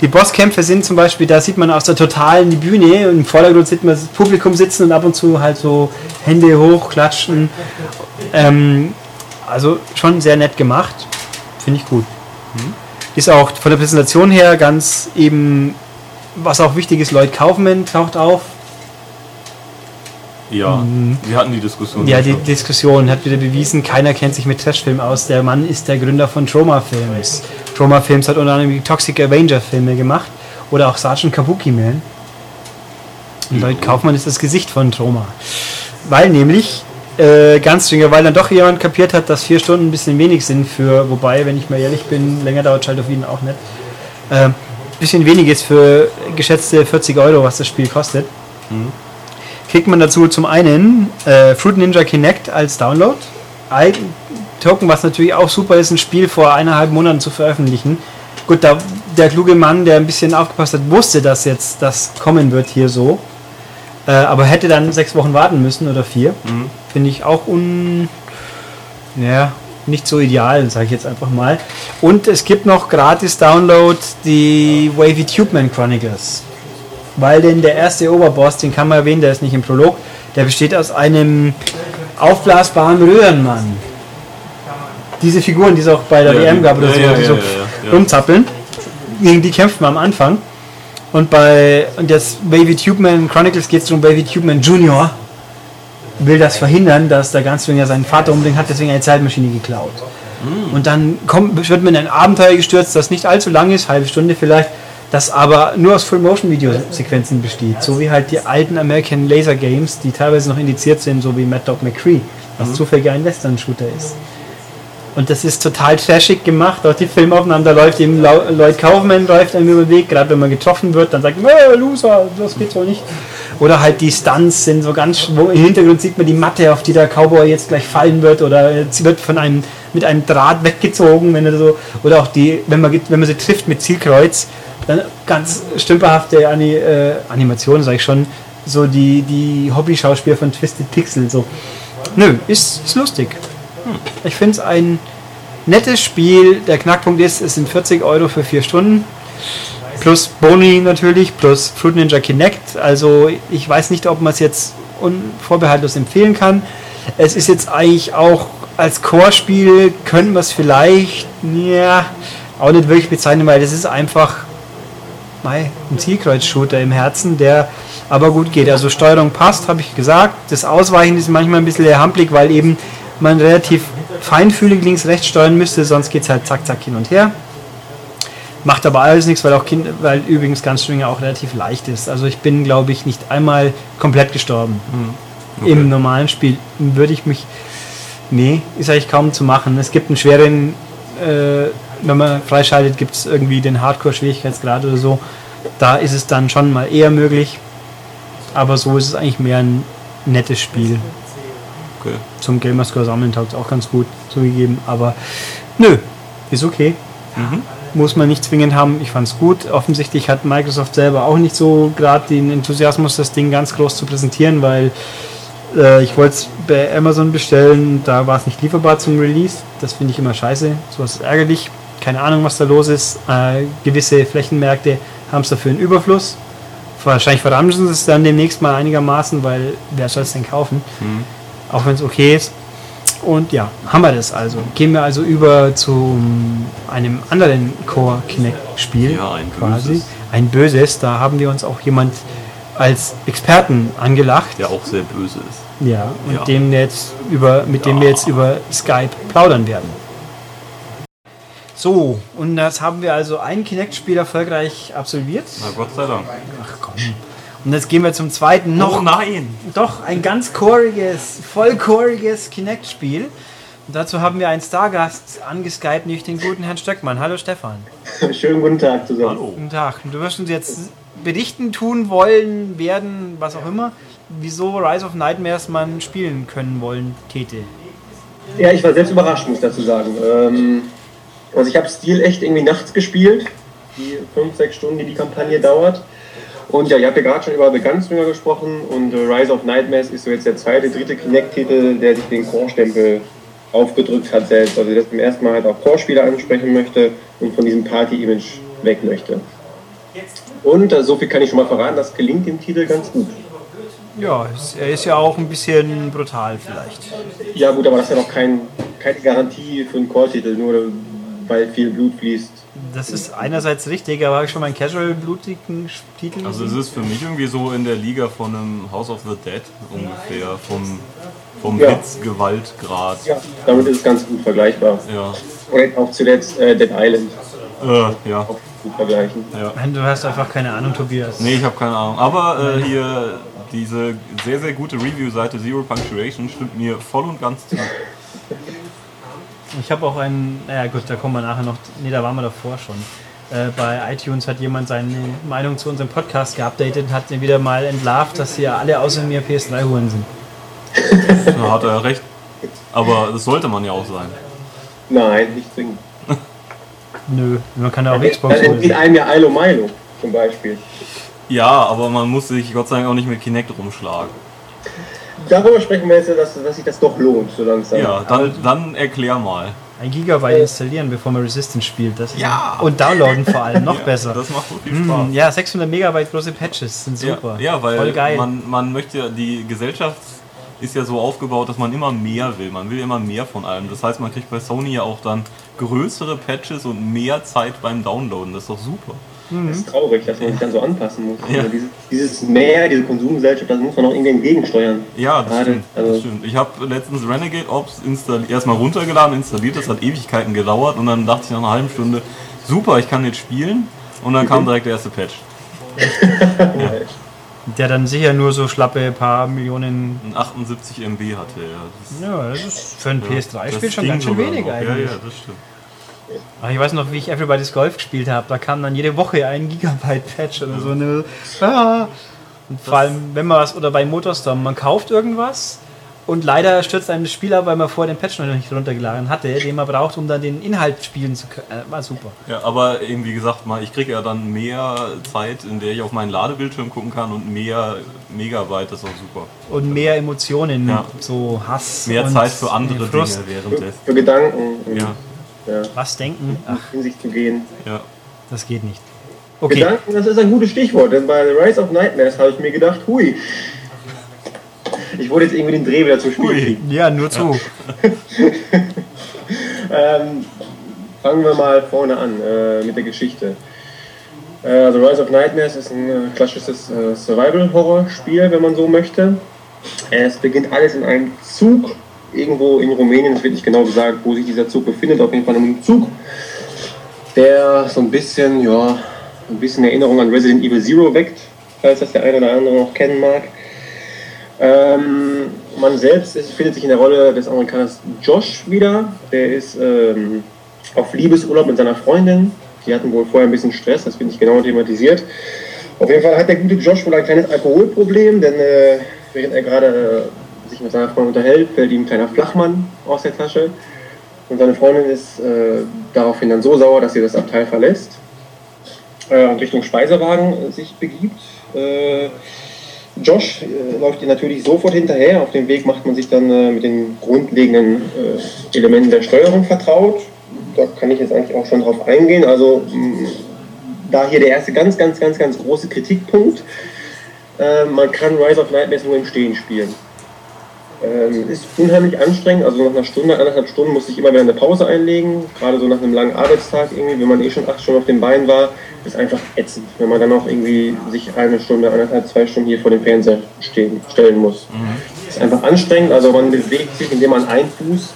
S2: Die Bosskämpfe sind zum Beispiel, da sieht man aus der totalen die Bühne und im Vordergrund sieht man das Publikum sitzen und ab und zu halt so Hände hoch klatschen. Ähm, also schon sehr nett gemacht. Finde ich gut. Ist auch von der Präsentation her ganz eben, was auch wichtig ist, Lloyd Kaufman taucht auf.
S3: Ja, wir hatten die Diskussion.
S2: Mhm. Ja, die
S3: schon.
S2: Diskussion hat wieder bewiesen, keiner kennt sich mit Trashfilm aus. Der Mann ist der Gründer von Troma Films. Troma Films hat unter anderem die Toxic Avenger Filme gemacht oder auch Sergeant Kabuki Man. Und Lloyd Kaufmann ist das Gesicht von Troma. Weil nämlich, äh, ganz dringend, weil dann doch jemand kapiert hat, dass vier Stunden ein bisschen wenig sind für, wobei, wenn ich mal ehrlich bin, länger dauert Child of Eden auch nicht. Äh, bisschen wenig ist für geschätzte 40 Euro, was das Spiel kostet kriegt man dazu zum einen äh, Fruit Ninja Kinect als Download. Ein Token, was natürlich auch super ist, ein Spiel vor eineinhalb Monaten zu veröffentlichen. Gut, da, der kluge Mann, der ein bisschen aufgepasst hat, wusste, dass jetzt das kommen wird hier so. Äh, aber hätte dann sechs Wochen warten müssen oder vier. Finde ich auch un. Ja, nicht so ideal, sage ich jetzt einfach mal. Und es gibt noch gratis Download die Wavy Tubeman Chronicles. Weil denn der erste Oberboss, den kann man erwähnen, der ist nicht im Prolog, der besteht aus einem aufblasbaren Röhrenmann. Diese Figuren, die es auch bei der
S3: Ja,
S2: WM gab oder
S3: ja,
S2: so,
S3: ja,
S2: die
S3: ja,
S2: so
S3: ja, ja.
S2: rumzappeln, gegen die kämpft man am Anfang. Und bei und das Wavy Tubeman Chronicles geht es darum, Wavy Tubeman Junior will das verhindern, dass der Ganzjünger seinen Vater umbringt, hat deswegen eine Zeitmaschine geklaut. Und dann kommt, wird man in ein Abenteuer gestürzt, das nicht allzu lang ist, halbe Stunde vielleicht, das aber nur aus Full-Motion-Video-Sequenzen besteht. So wie halt die alten American Laser Games, die teilweise noch indiziert sind, so wie Mad Dog McCree, was zufällig ein Western-Shooter ist. Und das ist total trashig gemacht. Auch die Filmaufnahmen, da läuft eben Lloyd Kaufman läuft einem über den Weg, gerade wenn man getroffen wird, dann sagt man, äh, Loser, das geht so nicht. Oder halt die Stunts sind so ganz, wo im Hintergrund sieht man die Matte, auf die der Cowboy jetzt gleich fallen wird, oder sie wird von einem mit einem Draht weggezogen, wenn er so, oder auch die, wenn man, wenn man sie trifft mit Zielkreuz, dann ganz stümperhafte Ani, äh, Animationen, sag ich schon, so die, die Hobby-Schauspieler von Twisted Pixel, so. Nö, ist, ist lustig. Ich finde es ein nettes Spiel. Der Knackpunkt ist, es sind 40 Euro für vier Stunden. Plus Boni natürlich, plus Fruit Ninja Kinect. Also ich weiß nicht, ob man es jetzt unvorbehaltlos empfehlen kann. Es ist jetzt eigentlich auch als Core-Spiel, könnte man es vielleicht ja, auch nicht wirklich bezeichnen, weil das ist einfach mei, ein Zielkreuz-Shooter im Herzen, der aber gut geht. Also Steuerung passt, habe ich gesagt. Das Ausweichen ist manchmal ein bisschen hampelig, weil eben man relativ feinfühlig links-rechts steuern müsste, sonst geht es halt zack, zack hin und her. Macht aber alles nichts, weil auch kind, weil übrigens Gunstringer auch relativ leicht ist. Also ich bin, glaube ich, nicht einmal komplett gestorben. Im normalen Spiel würde ich mich. Nee, ist eigentlich kaum zu machen. Es gibt einen schweren, äh, wenn man freischaltet, gibt es irgendwie den Hardcore-Schwierigkeitsgrad oder so. Da ist es dann schon mal eher möglich. Aber so ist es eigentlich mehr ein nettes Spiel.
S3: Okay.
S2: Zum Gamerscore sammeln taugt es auch ganz gut zugegeben. Aber nö, ist okay. Muss man nicht zwingend haben. Ich fand es gut. Offensichtlich hat Microsoft selber auch nicht so gerade den Enthusiasmus, das Ding ganz groß zu präsentieren, weil äh, ich wollte es bei Amazon bestellen, da war es nicht lieferbar zum Release. Das finde ich immer scheiße. Sowas ist ärgerlich. Keine Ahnung, was da los ist. Äh, gewisse Flächenmärkte haben es dafür einen Überfluss. Wahrscheinlich verramschen sie es dann demnächst mal einigermaßen, weil wer soll es denn kaufen? Auch wenn es okay ist. Und ja, haben wir das also. Gehen wir also über zu einem anderen Core Kinect Spiel.
S3: Ja, ein
S2: quasi.
S3: böses.
S2: Ein böses. Da haben wir uns auch jemand als Experten angelacht.
S3: Der auch sehr böse ist.
S2: Ja, und
S3: Ja.
S2: dem jetzt über, mit dem wir jetzt über Skype plaudern werden. So, und das haben wir also ein Kinect-Spiel erfolgreich absolviert.
S3: Na Gott sei Dank.
S2: Ach komm. Und jetzt gehen wir zum zweiten. Noch
S3: Oh nein!
S2: doch ein ganz choriges, vollchoriges Kinect-Spiel. Und dazu haben wir einen Stargast angeskypt, nämlich den guten Herrn Stöckmann. Hallo Stefan.
S4: Schönen guten Tag zusammen.
S3: Hallo.
S2: Guten Tag. Du wirst uns jetzt berichten, tun wollen, werden, was auch immer, wieso Rise of Nightmares man spielen können wollen täte.
S4: Ja, ich war selbst überrascht, muss ich dazu sagen. Ähm, also ich habe Steel echt irgendwie nachts gespielt, die 5, 6 Stunden, die die Kampagne dauert. Und ja, ihr habt ja gerade schon über The Gunslinger gesprochen und äh, Rise of Nightmares ist so jetzt der zweite, dritte Kinect-Titel, der sich den Core-Stempel aufgedrückt hat selbst. Also der das beim ersten Mal halt auch Core-Spieler ansprechen möchte und von diesem Party-Image weg möchte. Und äh, so viel kann ich schon mal verraten, das gelingt dem Titel ganz gut.
S2: Ja, er ist ja auch ein bisschen brutal vielleicht.
S4: Ja gut, aber das ist ja noch kein keine Garantie für einen Core-Titel, nur weil viel Blut fließt.
S2: Das ist einerseits richtig, aber habe ich schon mal einen casual-blutigen Titel
S3: Also es ist für mich irgendwie so in der Liga von einem House of the Dead ungefähr, vom, vom
S4: Ja.
S3: Hitzgewaltgrad.
S4: Ja, damit ist es ganz gut vergleichbar.
S3: Ja.
S4: Oder auch zuletzt äh, Dead Island
S3: Äh, ja.
S4: auch gut vergleichen.
S2: Nein, Du hast einfach keine Ahnung, Tobias.
S3: Nee, ich habe keine Ahnung. Aber äh, hier diese sehr, sehr gute Review-Seite Zero Punctuation stimmt mir voll und ganz zu.
S2: Ich habe auch einen, naja gut, da kommen wir nachher noch, nee, da waren wir davor schon. Äh, bei iTunes hat jemand seine Meinung zu unserem Podcast geupdatet und hat wieder mal entlarvt, dass hier alle außer mir PS3-Huren sind.
S3: Da hat er recht. Aber das sollte man ja auch sein.
S4: Nein, nicht zwingend.
S2: Nö, man kann ja auch Xbox
S4: Dann entgeht
S2: holen.
S4: einem ja Ilo Milo zum Beispiel.
S3: Ja, aber man muss sich Gott sei Dank auch nicht mit Kinect rumschlagen.
S4: Darüber sprechen wir jetzt, dass, dass sich das doch lohnt, so langsam.
S3: Ja, dann, dann erklär mal.
S2: Ein Gigabyte installieren, bevor man Resistance spielt. Das ist
S3: Ja.
S2: Und downloaden vor allem, noch
S3: Ja,
S2: besser.
S3: Das macht so viel
S2: Hm,
S3: Spaß.
S2: ja, 600 Megabyte große Patches sind super.
S3: Ja, ja weil
S2: Voll geil.
S3: Man, man möchte ja, die Gesellschaft ist ja so aufgebaut, dass man immer mehr will. Man will immer mehr von allem. Das heißt, man kriegt bei Sony ja auch dann größere Patches und mehr Zeit beim Downloaden. Das ist doch super.
S4: Das ist traurig, dass man sich dann so anpassen muss.
S3: Ja.
S4: Also dieses, dieses Mehr, diese Konsumgesellschaft, das muss man auch irgendwie entgegensteuern.
S3: Ja, das
S4: Gerade,
S3: stimmt.
S4: also-
S3: das stimmt. Ich habe letztens Renegade Ops erstmal runtergeladen, installiert. Das hat Ewigkeiten gedauert und dann dachte ich nach einer halben Stunde, super, ich kann jetzt spielen. Und dann kam direkt der erste Patch.
S2: Der dann sicher nur so schlappe paar Millionen.
S3: Ein 78 MB hatte er. Das,
S2: Ja, das ist für ein PS3-Spiel
S3: das
S2: schon ganz schön wenig
S3: noch.
S2: eigentlich.
S3: Ja, ja, das stimmt.
S2: Ich weiß noch, wie ich Everybody's Golf gespielt habe. Da kam dann jede Woche ein Gigabyte Patch oder so. Eine, ah. Und vor allem, wenn man was, oder bei Motorstorm, man kauft irgendwas und leider stürzt einem das Spiel ab, weil man vorher den Patch noch nicht runtergeladen hatte, den man braucht, um dann den Inhalt spielen zu können. Äh, war super.
S3: Ja, aber eben wie gesagt, mal, ich kriege ja dann mehr Zeit, in der ich auf meinen Ladebildschirm gucken kann und mehr Megabyte, das ist auch super.
S2: Und mehr Emotionen,
S3: Ja.
S2: so Hass.
S3: Mehr
S2: und
S3: Zeit für andere Dinge währenddessen.
S4: Für Gedanken und
S3: Ja,
S4: ja,
S2: Was denken? Ach,
S4: in sich zu gehen.
S3: ja.
S2: das geht nicht. Okay.
S4: Gedanken, das ist ein gutes Stichwort, denn bei The Rise of Nightmares habe ich mir gedacht, hui. Ich wollte jetzt irgendwie den Dreh wieder zum Spiel
S3: Hui.
S4: kriegen.
S2: Ja, nur zu.
S4: Ähm, fangen wir mal vorne an äh, mit der Geschichte. Äh, The Rise of Nightmares ist ein äh, klassisches äh, Survival-Horror-Spiel, wenn man so möchte. Es beginnt alles in einem Zug, irgendwo in Rumänien, es wird nicht genau gesagt, wo sich dieser Zug befindet, auf jeden Fall in einem Zug, der so ein bisschen, ja, ein bisschen Erinnerung an Resident Evil Zero weckt, falls das der eine oder andere noch kennen mag. Ähm, man selbst ist, findet sich in der Rolle des Amerikaners Josh wieder. Der ist ähm, auf Liebesurlaub mit seiner Freundin. Die hatten wohl vorher ein bisschen Stress, das wird nicht genau thematisiert. Auf jeden Fall hat der gute Josh wohl ein kleines Alkoholproblem, denn äh, während er gerade äh, sich mit seiner Freundin unterhält, fällt ihm ein kleiner Flachmann aus der Tasche. Und seine Freundin ist äh, daraufhin dann so sauer, dass sie das Abteil verlässt äh, und Richtung Speisewagen äh, sich begibt. Äh, Josh äh, läuft ihr natürlich sofort hinterher. Auf dem Weg macht man sich dann mit den grundlegenden Elementen der Steuerung vertraut. Da kann ich jetzt eigentlich auch schon drauf eingehen. Also da hier der erste ganz, ganz, ganz, ganz große Kritikpunkt. Äh, man kann Rise of Nightmares nur im Stehen spielen. Ähm, ist unheimlich anstrengend, also nach einer Stunde, anderthalb Stunden musste ich immer wieder eine Pause einlegen. Gerade so nach einem langen Arbeitstag irgendwie, wenn man eh schon acht Stunden auf den Beinen war, ist einfach ätzend, wenn man dann noch irgendwie sich eine Stunde, anderthalb, zwei Stunden hier vor dem Fernseher stehen, stellen muss. Ist einfach anstrengend, also man bewegt sich, indem man einen Fuß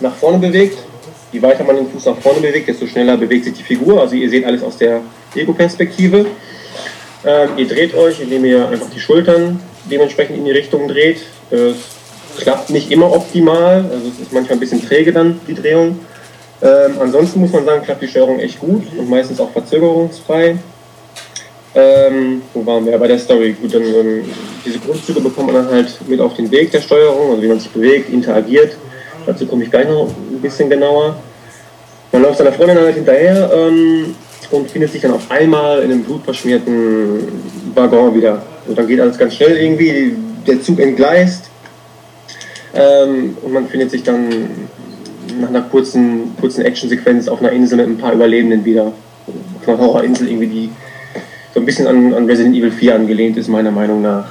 S4: nach vorne bewegt. Je weiter man den Fuß nach vorne bewegt, desto schneller bewegt sich die Figur. Also ihr seht alles aus der Ego-Perspektive. Ähm, ihr dreht euch, indem ihr einfach die Schultern dementsprechend in die Richtung dreht. Äh, klappt nicht immer optimal, also es ist manchmal ein bisschen träge dann, die Drehung. Ähm, ansonsten muss man sagen, klappt die Steuerung echt gut und meistens auch verzögerungsfrei. Ähm, wo waren wir? Bei der Story. Gut, dann ähm, diese Grundzüge bekommt man dann halt mit auf den Weg der Steuerung, also wie man sich bewegt, interagiert. Dazu komme ich gleich noch ein bisschen genauer. Man läuft seiner Freundin halt hinterher ähm, und findet sich dann auf einmal in einem blutverschmierten Waggon wieder. Und dann geht alles ganz schnell irgendwie, der Zug entgleist ähm, und man findet sich dann nach einer kurzen, kurzen Actionsequenz auf einer Insel mit ein paar Überlebenden wieder. Auf einer Horrorinsel irgendwie, die so ein bisschen an, an Resident Evil 4 angelehnt ist, meiner Meinung nach.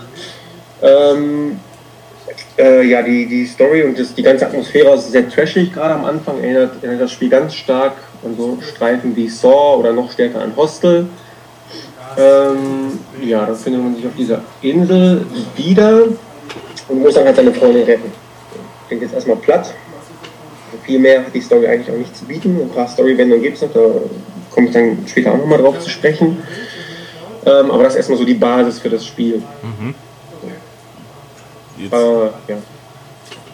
S4: Ähm, Äh, ja, die, die Story und das, die ganze Atmosphäre ist sehr trashig gerade am Anfang. Erinnert, erinnert das Spiel ganz stark an so Streifen wie Saw oder noch stärker an Hostel. Ähm, ja, dann findet man sich auf dieser Insel wieder und muss dann halt seine Freundin retten. Klingt jetzt erstmal platt. Also viel mehr hat die Story eigentlich auch nicht zu bieten. Ein paar Storywendungen gibt es noch, da komme ich dann später auch nochmal drauf zu sprechen. Ähm, aber das ist erstmal so die Basis für das Spiel.
S3: Jetzt,
S4: Äh, ja.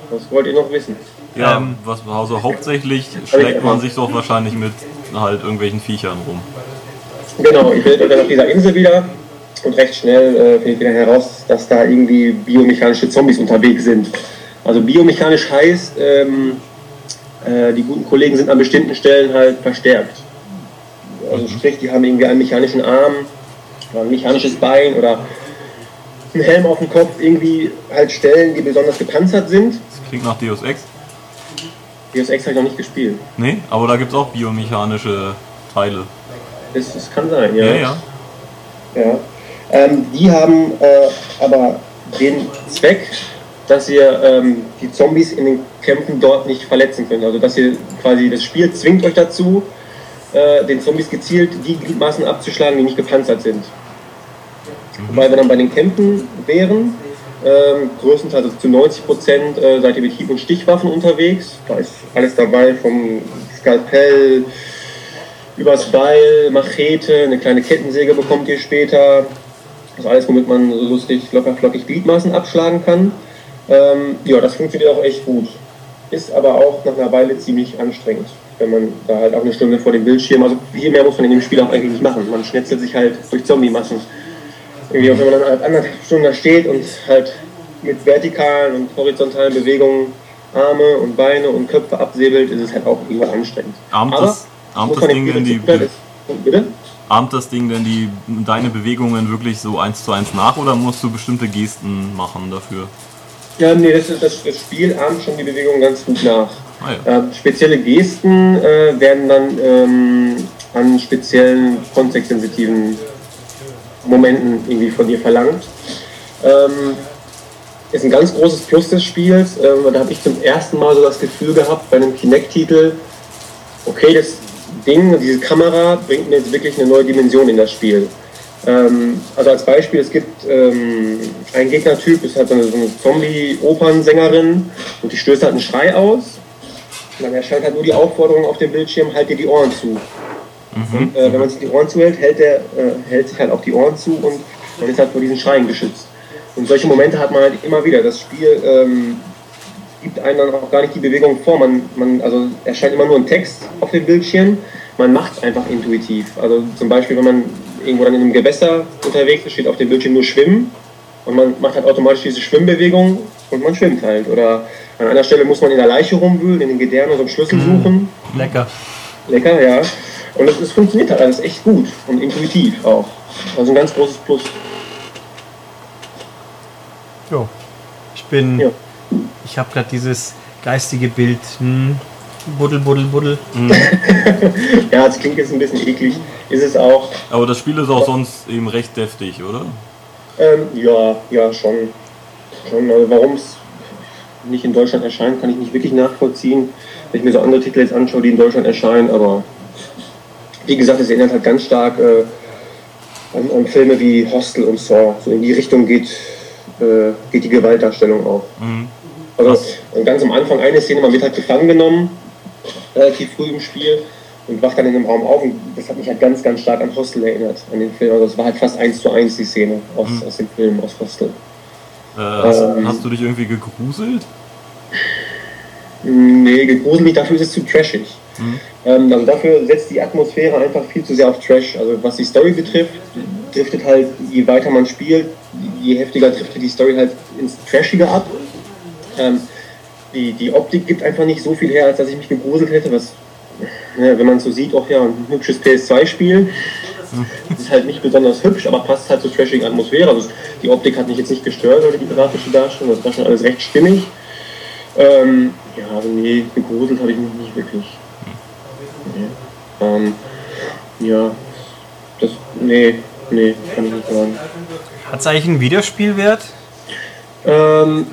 S4: Was wollt ihr noch wissen?
S3: ja,
S2: ähm,
S3: was, also hauptsächlich schlägt man sich doch wahrscheinlich mit halt irgendwelchen Viechern rum.
S4: Genau, ich bin dann auf dieser Insel wieder und recht schnell äh, finde ich wieder heraus, dass da irgendwie biomechanische Zombies unterwegs sind. Also biomechanisch heißt, ähm, äh, die guten Kollegen sind an bestimmten Stellen halt verstärkt. Also sprich, die haben irgendwie einen mechanischen Arm oder ein mechanisches Bein oder einen Helm auf dem Kopf, irgendwie halt Stellen, die besonders gepanzert sind.
S3: Das klingt nach Deus Ex.
S4: Deus Ex habe ich noch nicht gespielt.
S3: Nee, aber da gibt es auch biomechanische Teile.
S4: Das, das kann sein,
S3: Ja, ja.
S4: Ja. Ähm, die haben äh, aber den Zweck, dass ihr ähm, die Zombies in den Kämpfen dort nicht verletzen könnt. Also dass ihr quasi das Spiel zwingt euch dazu, äh, den Zombies gezielt die Gliedmaßen abzuschlagen, die nicht gepanzert sind. Wobei wir dann bei den Kämpfen wären, ähm, größtenteils also zu 90 Prozent äh, seid ihr mit Hieb- und Stichwaffen unterwegs. Da ist alles dabei, vom Skalpell übers Beil, Machete, eine kleine Kettensäge bekommt ihr später. Das ist alles, womit man so lustig, locker flockig Gliedmaßen abschlagen kann. Ähm, ja, das funktioniert auch echt gut. Ist aber auch nach einer Weile ziemlich anstrengend, wenn man da halt auch eine Stunde vor dem Bildschirm, also viel mehr muss man in dem Spiel auch eigentlich nicht machen. Man schnetzelt sich halt durch Zombie-Massen. Irgendwie, auch wenn man dann halt anderthalb Stunden da steht und halt mit vertikalen und horizontalen Bewegungen Arme und Beine und Köpfe absäbelt, ist es halt auch irgendwann anstrengend. Aber
S3: das,
S4: muss
S3: das Ding denn die,
S4: Bitte?
S3: ahmt das Ding denn die, deine Bewegungen wirklich so eins zu eins nach oder musst du bestimmte Gesten machen dafür?
S4: Ja, nee, das, das, das Spiel ahmt schon die Bewegung ganz gut nach.
S3: Ah ja.
S4: Ähm, spezielle Gesten äh, werden dann ähm, an speziellen kontextsensitiven Momenten irgendwie von dir verlangt. Ähm, ist ein ganz großes Plus des Spiels. Ähm, da habe ich zum ersten Mal so das Gefühl gehabt bei einem Kinect-Titel, okay, das Ding, diese Kamera bringt mir jetzt wirklich eine neue Dimension in das Spiel. Ähm, also als Beispiel, es gibt ähm, einen Gegnertyp, ist halt so eine, so eine Zombie-Opernsängerin und die stößt halt einen Schrei aus. Und dann erscheint halt nur die Aufforderung auf dem Bildschirm, halt dir die Ohren zu. Und äh, wenn man sich die Ohren zuhält, hält, der, äh, hält sich halt auch die Ohren zu und man ist halt vor diesen Schreien geschützt. Und solche Momente hat man halt immer wieder. Das Spiel ähm, gibt einem dann auch gar nicht die Bewegung vor. Man, man, also erscheint immer nur ein Text auf dem Bildschirm. Man macht es einfach intuitiv. Also zum Beispiel, wenn man irgendwo dann in einem Gewässer unterwegs ist, steht auf dem Bildschirm nur Schwimmen und man macht halt automatisch diese Schwimmbewegung und man schwimmt halt. Oder an einer Stelle muss man in der Leiche rumwühlen, in den Gedärmen und so einen Schlüssel suchen.
S2: Lecker.
S4: Lecker, ja. Und es, es funktioniert halt alles echt gut und intuitiv auch. Also ein ganz großes Plus.
S2: Jo. Ich bin.
S4: Ja.
S2: Ich habe gerade dieses geistige Bild. Hm, buddel, buddel, buddel.
S4: Ja, es klingt jetzt ein bisschen eklig, ist es auch.
S3: Aber das Spiel ist auch sonst eben recht deftig, oder?
S4: Ähm, ja, ja, schon. schon also warum es nicht in Deutschland erscheint, kann ich nicht wirklich nachvollziehen. Wenn ich mir so andere Titel jetzt anschaue, die in Deutschland erscheinen, aber wie gesagt, es erinnert halt ganz stark äh, an, an Filme wie Hostel und Saw. So in die Richtung geht, äh, geht die Gewaltdarstellung auch.
S3: Mhm.
S4: Also und ganz am Anfang eine Szene, man wird halt gefangen genommen, relativ früh im Spiel und wacht dann in einem Raum auf und das hat mich halt ganz, ganz stark an Hostel erinnert, an den Film. Also es war halt fast eins zu eins die Szene aus, aus dem Film, aus Hostel.
S3: Äh, hast,
S4: Ähm.
S3: hast du dich irgendwie gegruselt?
S4: Nee, gegruselt dafür ist es zu trashig. Ähm, also dafür setzt die Atmosphäre einfach viel zu sehr auf Trash. Also was die Story betrifft, driftet halt, je weiter man spielt, je heftiger driftet die Story halt ins Trashige ab. Ähm, die, die Optik gibt einfach nicht so viel her, als dass ich mich gegruselt hätte, was, ja, wenn man es so sieht, auch ja ein hübsches PS2-Spiel. Ist halt nicht besonders hübsch, aber passt halt zur trashigen Atmosphäre. Also die Optik hat mich jetzt nicht gestört oder die grafische Darstellung, das war schon alles recht stimmig. Ähm, ja, also nee, gegruselt habe ich mich nicht wirklich. Nee. Ähm, ja, das, nee, nee, kann ich nicht sagen.
S2: Hat es eigentlich einen Wiederspielwert?
S4: Ähm,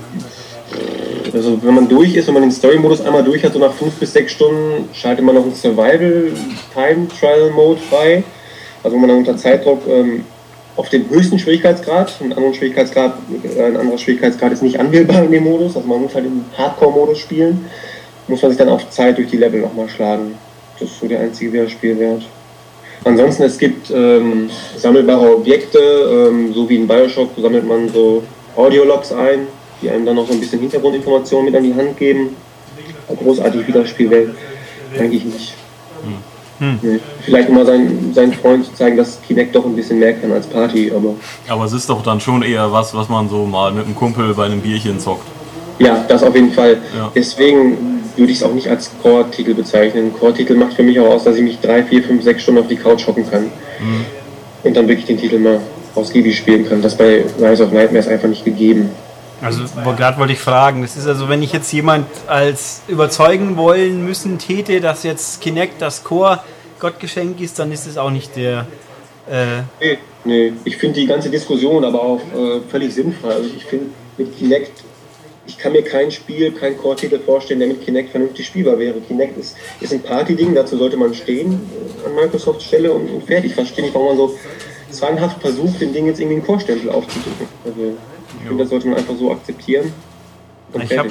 S4: Also wenn man durch ist, wenn man den Story-Modus einmal durch hat, so nach fünf bis sechs Stunden, schaltet man noch einen Survival-Time-Trial-Mode frei. Also wo man dann unter Zeitdruck ähm, auf den höchsten Schwierigkeitsgrad, einen anderen Schwierigkeitsgrad, äh, ein anderer Schwierigkeitsgrad ist nicht anwählbar in dem Modus, also man muss halt im Hardcore-Modus spielen, muss man sich dann auf Zeit durch die Level nochmal schlagen. Das ist so der einzige Wiederspielwert. Ansonsten, es gibt ähm, sammelbare Objekte, ähm, so wie in Bioshock sammelt man so Audiologs ein, die einem dann noch so ein bisschen Hintergrundinformationen mit an die Hand geben. Eine großartige Wiederspielwelt, eigentlich nicht.
S2: Hm.
S4: Nee. Vielleicht mal seinen, seinen Freund zu zeigen, dass Kinect doch ein bisschen mehr kann als Party, aber
S3: Aber es ist doch dann schon eher was, was man so mal mit einem Kumpel bei einem Bierchen zockt.
S4: ja, das auf jeden Fall.
S3: Ja.
S4: Deswegen würde ich es auch nicht als Core-Titel bezeichnen. Core-Titel macht für mich auch aus, dass ich mich drei, vier, fünf, sechs Stunden auf die Couch hocken kann und dann wirklich den Titel mal ausgiebig spielen kann. Das bei Rise of Nightmares einfach nicht gegeben.
S2: Also gerade wollte ich fragen, das ist also, wenn ich jetzt jemand als überzeugen wollen müssen täte, dass jetzt Kinect das Core Gottgeschenk ist, dann ist es auch nicht der. Äh,
S4: Nee, nee. ich finde die ganze Diskussion aber auch äh, völlig sinnfrei. Also ich finde mit Kinect, ich kann mir kein Spiel, kein Core-Titel vorstellen, der mit Kinect vernünftig spielbar wäre. Kinect ist, ist ein Party-Ding, dazu sollte man stehen an Microsofts Stelle und, und fertig. Ich verstehe nicht, warum man so zwanghaft versucht, dem Ding jetzt irgendwie einen Core-Stempel aufzudrücken. Also ich finde, das sollte man einfach so akzeptieren. Und
S2: ich habe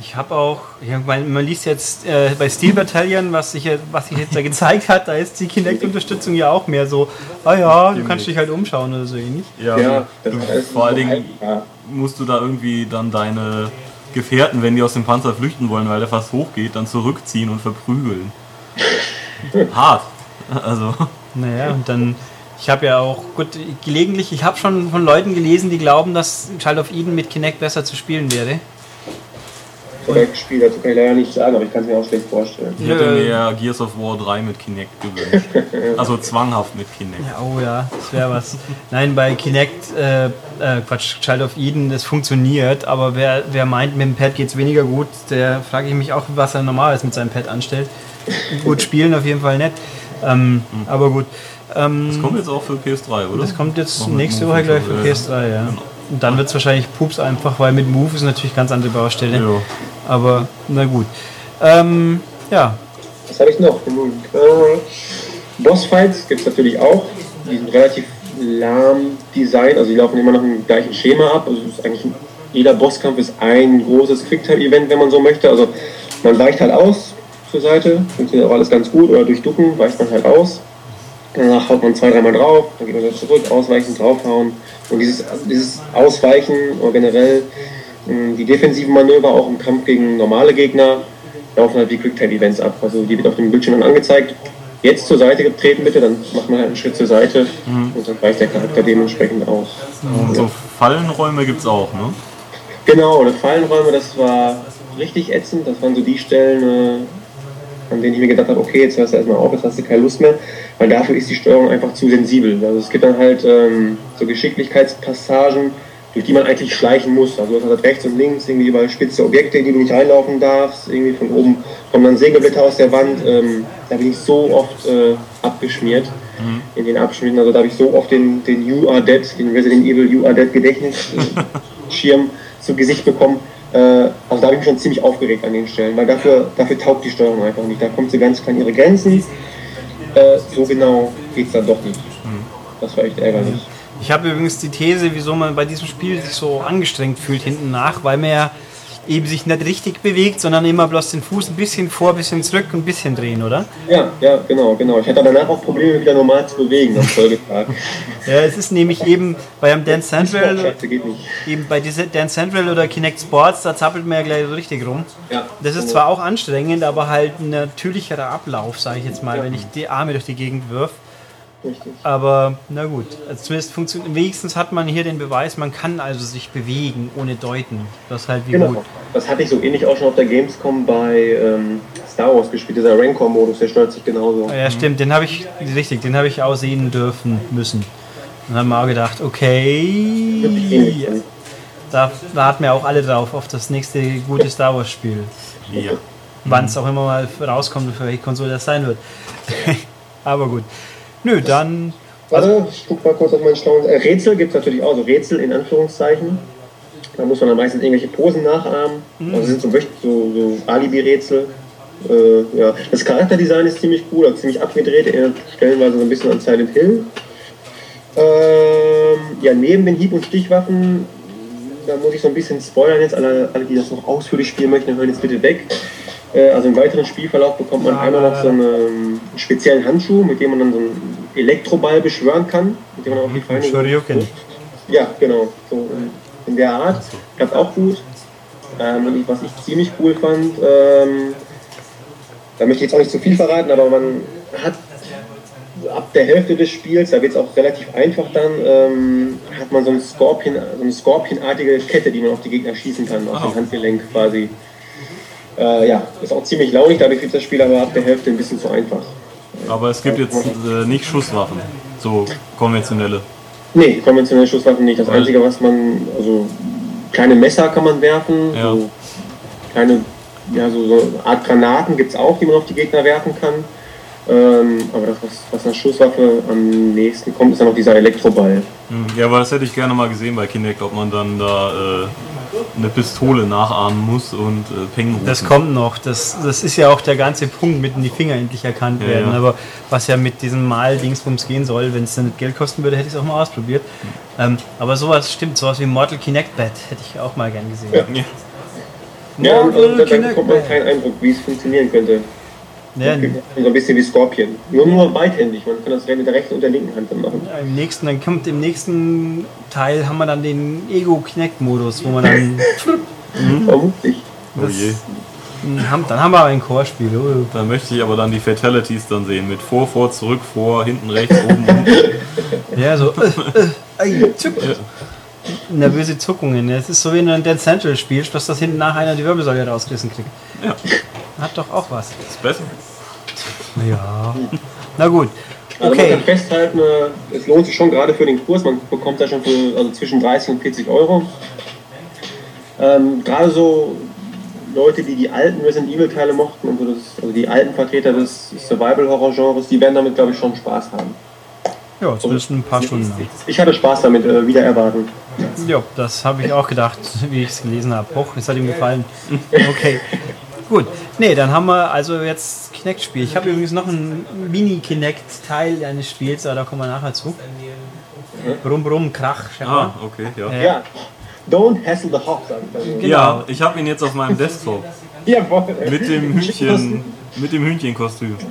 S2: ich hab auch, ich hab, man, man liest jetzt äh, bei Steel Battalion, was sich, jetzt- was sich jetzt da gezeigt hat, da ist die Kinect-Unterstützung ja auch mehr so, ah ja, du kannst dich halt umschauen oder so ähnlich.
S4: ja, das
S3: du, vor allen Dingen
S4: ja.
S3: musst du da irgendwie dann deine Gefährten, wenn die aus dem Panzer flüchten wollen, weil der fast hochgeht, dann zurückziehen und verprügeln. Hart. Also,
S2: Naja, und dann, ich habe ja auch, gut, gelegentlich, ich habe schon von Leuten gelesen, die glauben, dass Child of Eden mit Kinect besser zu spielen wäre.
S4: Korrekt gespielt, dazu kann ich leider nicht sagen, aber ich kann es mir auch schlecht vorstellen.
S3: ich hätte mir Gears of War 3 mit Kinect gewünscht. Also zwanghaft mit Kinect.
S2: Ja, oh ja, das wäre was. Nein, bei Kinect, äh, äh, Quatsch, Child of Eden, das funktioniert, aber wer, wer meint, mit dem Pad geht es weniger gut, der frage ich mich auch, was er normalerweise mit seinem Pad anstellt. gut spielen auf jeden Fall nicht. Ähm, Aber gut. Ähm,
S3: Das kommt jetzt auch für PS3, oder?
S2: das kommt jetzt
S3: Noch mit
S2: nächste Woche gleich für
S3: so,
S2: PS3, ja.
S3: Genau.
S2: Und dann wird es wahrscheinlich Pups einfach, weil mit Move ist natürlich ganz andere Baustelle.
S3: Ja.
S2: Aber na gut. Ähm, ja,
S4: Was habe ich noch? Äh, Bossfights gibt es natürlich auch. Die sind relativ lahm designt, also die laufen immer nach dem gleichen Schema ab. Also ist eigentlich jeder Bosskampf ist ein großes Quicktime-Event, wenn man so möchte. Also man weicht halt aus zur Seite, funktioniert auch alles ganz gut, oder durch Ducken weicht man halt aus. Danach haut man zwei, dreimal drauf, dann geht man wieder zurück, ausweichen, draufhauen. Und dieses, dieses Ausweichen oder generell mh, die defensiven Manöver auch im Kampf gegen normale Gegner laufen halt wie Quicktime-Events ab. Also die wird auf dem Bildschirm dann angezeigt. Jetzt zur Seite getreten bitte, dann macht man halt einen Schritt zur Seite und dann weicht der Charakter dementsprechend aus.
S3: Und so Fallenräume gibt's auch, ne?
S4: Genau, oder Fallenräume, das war richtig ätzend. Das waren so die Stellen, äh, an denen ich mir gedacht habe, okay, jetzt hörst du erstmal auf, jetzt hast du keine Lust mehr. Weil dafür ist die Steuerung einfach zu sensibel. Also es gibt dann halt ähm, so Geschicklichkeitspassagen, durch die man eigentlich schleichen muss. Also du hast halt rechts und links irgendwie überall spitze Objekte, in die du nicht reinlaufen darfst. Irgendwie von oben kommen dann Sägeblätter aus der Wand. Ähm, da bin ich so oft äh, abgeschmiert in den Abschnitten. Also da habe ich so oft den, den You Are Dead, den Resident Evil You Are Dead Gedächtnisschirm zu Gesicht bekommen. Äh, also da habe ich schon ziemlich aufgeregt an den Stellen, weil dafür, dafür taugt die Steuerung einfach nicht. Da kommt sie ganz klar an ihre Grenzen. Äh, so genau geht es dann doch nicht. Das war echt ärgerlich.
S2: Ich habe übrigens die These, wieso man bei diesem Spiel sich so angestrengt fühlt hinten nach, weil man ja eben sich nicht richtig bewegt, sondern immer bloß den Fuß ein bisschen vor, ein bisschen zurück und ein bisschen drehen, oder?
S4: Ja, ja, genau, genau. Ich hatte danach auch Probleme, wieder normal zu bewegen am Folgetag.
S2: Ja, es ist nämlich eben bei einem Dance Central, eben bei dieser Dance Central oder Kinect Sports, da zappelt man ja gleich so richtig rum.
S4: Ja,
S2: Das ist zwar auch anstrengend, aber halt ein natürlicherer Ablauf, sage ich jetzt mal, wenn ich die Arme durch die Gegend wirf.
S4: Richtig.
S2: Aber na gut, also zumindest funktioniert. Wenigstens hat man hier den Beweis, man kann also sich bewegen ohne deuten. Das ist halt wie gut.
S4: Genau. Das hatte ich so ähnlich auch schon auf der Gamescom bei ähm, Star Wars gespielt. Dieser Rancor-Modus, der steuert sich genauso.
S2: Ja, stimmt, den habe ich, richtig, den habe ich auch sehen dürfen müssen. Dann haben wir auch gedacht, okay, da warten wir auch alle drauf auf das nächste gute Star Wars Spiel.
S3: Ja.
S2: Wann es auch immer mal rauskommt und für welche Konsole das sein wird. Aber gut. Nö, dann.
S4: Warte, ich guck mal kurz auf meinen schlauen. Äh, Rätsel gibt es natürlich auch, so Rätsel in Anführungszeichen. Da muss man dann meistens irgendwelche Posen nachahmen. Also das sind so, so, so Alibi-Rätsel. Äh, ja. Das Charakterdesign ist ziemlich cool, also ziemlich abgedreht, erinnert stellenweise so ein bisschen an Silent Hill. Ähm, ja, neben den Hieb- und Stichwaffen, da muss ich so ein bisschen spoilern jetzt, alle, alle die das noch ausführlich spielen möchten, hören jetzt bitte weg. Äh, also im weiteren Spielverlauf bekommt man einmal noch so einen, ähm, speziellen Handschuh, mit dem man dann so einen Elektroball beschwören kann, mit dem man auch die Feinde
S2: Shoryuken.
S4: ja, genau. So in, der Art. Klappt auch gut. Ähm, was ich ziemlich cool fand, ähm, da möchte ich jetzt auch nicht zu viel verraten, aber man hat ab der Hälfte des Spiels, da wird es auch relativ einfach dann, ähm, hat man so, ein Scorpion, so eine Scorpion-artige Kette, die man auf die Gegner schießen kann, auf
S3: Ah.
S4: dem Handgelenk quasi. Äh, ja, ist auch ziemlich launig, dadurch wird das Spiel aber ab der Hälfte ein bisschen zu einfach.
S3: Aber es gibt jetzt äh, nicht Schusswaffen, so konventionelle.
S4: Nee, konventionelle Schusswaffen nicht. Das Einzige, was man, also kleine Messer kann man werfen,
S3: Ja.
S4: so kleine, ja, so, so eine Art Granaten gibt es auch, die man auf die Gegner werfen kann. Ähm, aber das, was, was an Schusswaffe am nächsten kommt, ist dann noch dieser Elektroball.
S3: Hm, Ja, aber das hätte ich gerne mal gesehen bei Kinect, ob man dann da äh, eine Pistole nachahmen muss und äh, Peng rufen.
S2: Das kommt noch. Das, das ist ja auch der ganze Punkt, mit dem die Finger endlich erkannt
S3: Ja,
S2: werden.
S3: ja.
S2: Aber was ja mit diesem Mal-Dingsbums gehen soll, wenn es dann nicht Geld kosten würde, hätte ich es auch mal ausprobiert. Ähm, aber sowas stimmt, sowas wie Mortal Kinect Bat hätte ich auch mal gern gesehen.
S4: Ja. Ja, und
S2: Mortal
S4: also, dann
S2: Kinect
S4: bekommt man keinen Eindruck, wie es funktionieren könnte.
S2: Ja,
S4: So ein bisschen wie Scorpion. Nur nur beidhändig. Man kann das mit der rechten und der linken Hand dann machen.
S2: im nächsten, dann kommt im nächsten Teil haben wir dann den Ego-Kinect-Modus, wo man dann.
S4: Vermutlich.
S3: oh je.
S2: haben, dann haben wir ein Core-Spiel. Oh.
S3: Da möchte ich aber dann die Fatalities dann sehen. Mit vor, vor, zurück, vor, hinten, rechts, oben, unten.
S2: Ja, so. Äh, äh. Nervöse Zuckungen. Es ist so, wie wenn du ein Dead Central spielst, dass das hinten nach einer die Wirbelsäule rausgerissen kriegt.
S3: Ja,
S2: Hat doch auch was.
S3: ist besser.
S2: Ja. Na gut.
S4: Also man
S2: Okay.
S4: kann festhalten, äh, es lohnt sich schon gerade für den Kurs. Man bekommt da schon für, also zwischen 30 und 40 Euro. Ähm, gerade so Leute, die die alten Resident Evil Teile mochten und so das, also die alten Vertreter des Survival Horror Genres, die werden damit glaube ich schon Spaß haben.
S2: Ja, zumindest ein paar Stunden lang.
S4: Ich hatte Spaß damit, äh, wieder erwarten.
S2: Ja, das habe ich auch gedacht, wie ich es gelesen habe. Hoch, es hat ihm gefallen. Okay. Gut. Nee, dann haben wir also jetzt Kinect-Spiel. Ich habe übrigens noch ein Mini-Kinect-Teil eines Spiels, aber da kommen wir nachher zu. Brumm, brumm, Krach,
S3: Ah, okay, ja.
S2: Ja.
S4: Ja, don't hassle the ich dann.
S2: Genau.
S3: Ja, ich habe ihn jetzt auf meinem Desktop.
S4: Jawohl.
S3: Mit dem Hühnchen, mit dem Hühnchenkostüm.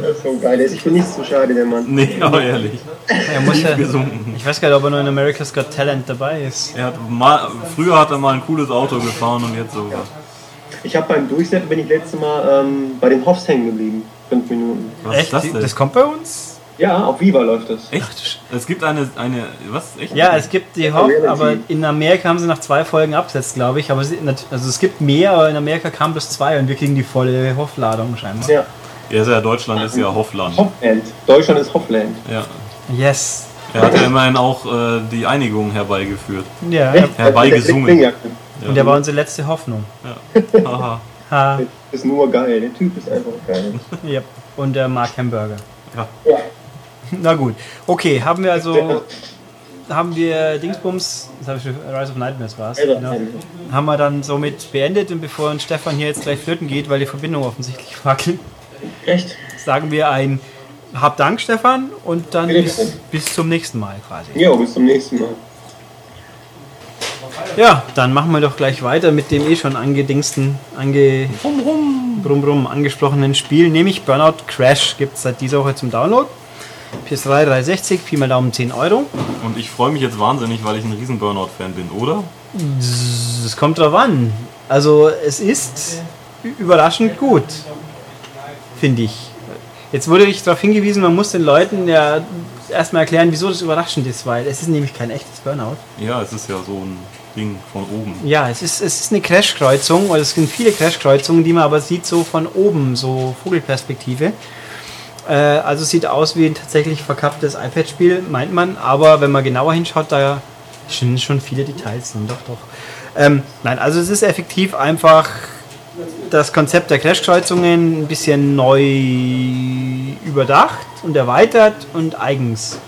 S4: Das ist so geil. Ist sich für nichts zu schade, der Mann.
S3: Nee, aber ehrlich.
S2: Er muss ja,
S3: gesunken.
S2: ich weiß gar nicht, ob er nur in America's Got Talent dabei ist.
S3: Er hat mal, früher hat er mal ein cooles Auto gefahren und jetzt so.
S4: Ich habe beim Durchsetzen bin ich letztes Mal ähm, bei den Hoffs hängen geblieben. Fünf Minuten.
S3: Was
S2: Echt?
S3: ist das denn?
S2: Das kommt bei uns?
S4: Ja, auf Viva läuft das.
S3: Echt? Es gibt eine, eine, was? Echt?
S2: Ja, es gibt die Hoff, aber in Amerika haben sie nach zwei Folgen abgesetzt, glaube ich. Aber sie, also es gibt mehr, aber in Amerika kam bloß zwei und wir kriegen die volle Hoffladung scheinbar.
S4: Ja,
S3: Ja, ist ja Deutschland ist ja Hoffland.
S4: Hoffland. Deutschland ist Hoffland.
S3: Ja.
S2: Yes.
S3: Er hat ja immerhin auch äh, die Einigung herbeigeführt.
S2: Ja?
S3: Herbeigesungen. Ja.
S2: und der war unsere letzte Hoffnung.
S3: Ja. Aha.
S2: Ha,
S4: Der ist nur geil. Der Typ ist einfach geil.
S2: yep. Und der Mark Hamburger.
S3: Ja.
S4: Ja.
S2: Na gut. Okay, haben wir also. Haben wir Dingsbums, das habe ich schon, Rise of Nightmares war es, genau. haben wir dann somit beendet und bevor uns Stefan hier jetzt gleich flirten geht, weil die Verbindung offensichtlich wackelt,
S4: Echt?
S2: sagen wir ein Hab Dank, Stefan, und dann bis, bis zum nächsten Mal quasi.
S4: Jo, bis zum nächsten Mal.
S2: Ja, dann machen wir doch gleich weiter mit dem eh schon angedingsten, ange brumm, brumm, angesprochenen Spiel, nämlich Burnout Crash. Gibt es seit dieser Woche zum Download. PS3 360, Pi mal Daumen 10 Euro.
S3: Und ich freue mich jetzt wahnsinnig, weil ich ein riesen Burnout-Fan bin, oder?
S2: Es kommt drauf an. Also es ist überraschend gut, finde ich. Jetzt wurde ich darauf hingewiesen, man muss den Leuten ja erstmal erklären, wieso das überraschend ist, weil es ist nämlich kein echtes Burnout.
S3: Ja, es ist ja so ein Ding von oben.
S2: Ja, es ist, es ist eine Crashkreuzung, oder es sind viele Crashkreuzungen, die man aber sieht so von oben, so Vogelperspektive. Äh, also sieht aus wie ein tatsächlich verkapptes iPad-Spiel, meint man, aber wenn man genauer hinschaut, da sind schon viele Details drin, doch, doch. Ähm, nein, also es ist effektiv einfach das Konzept der Crashkreuzungen ein bisschen neu überdacht und erweitert und eigens.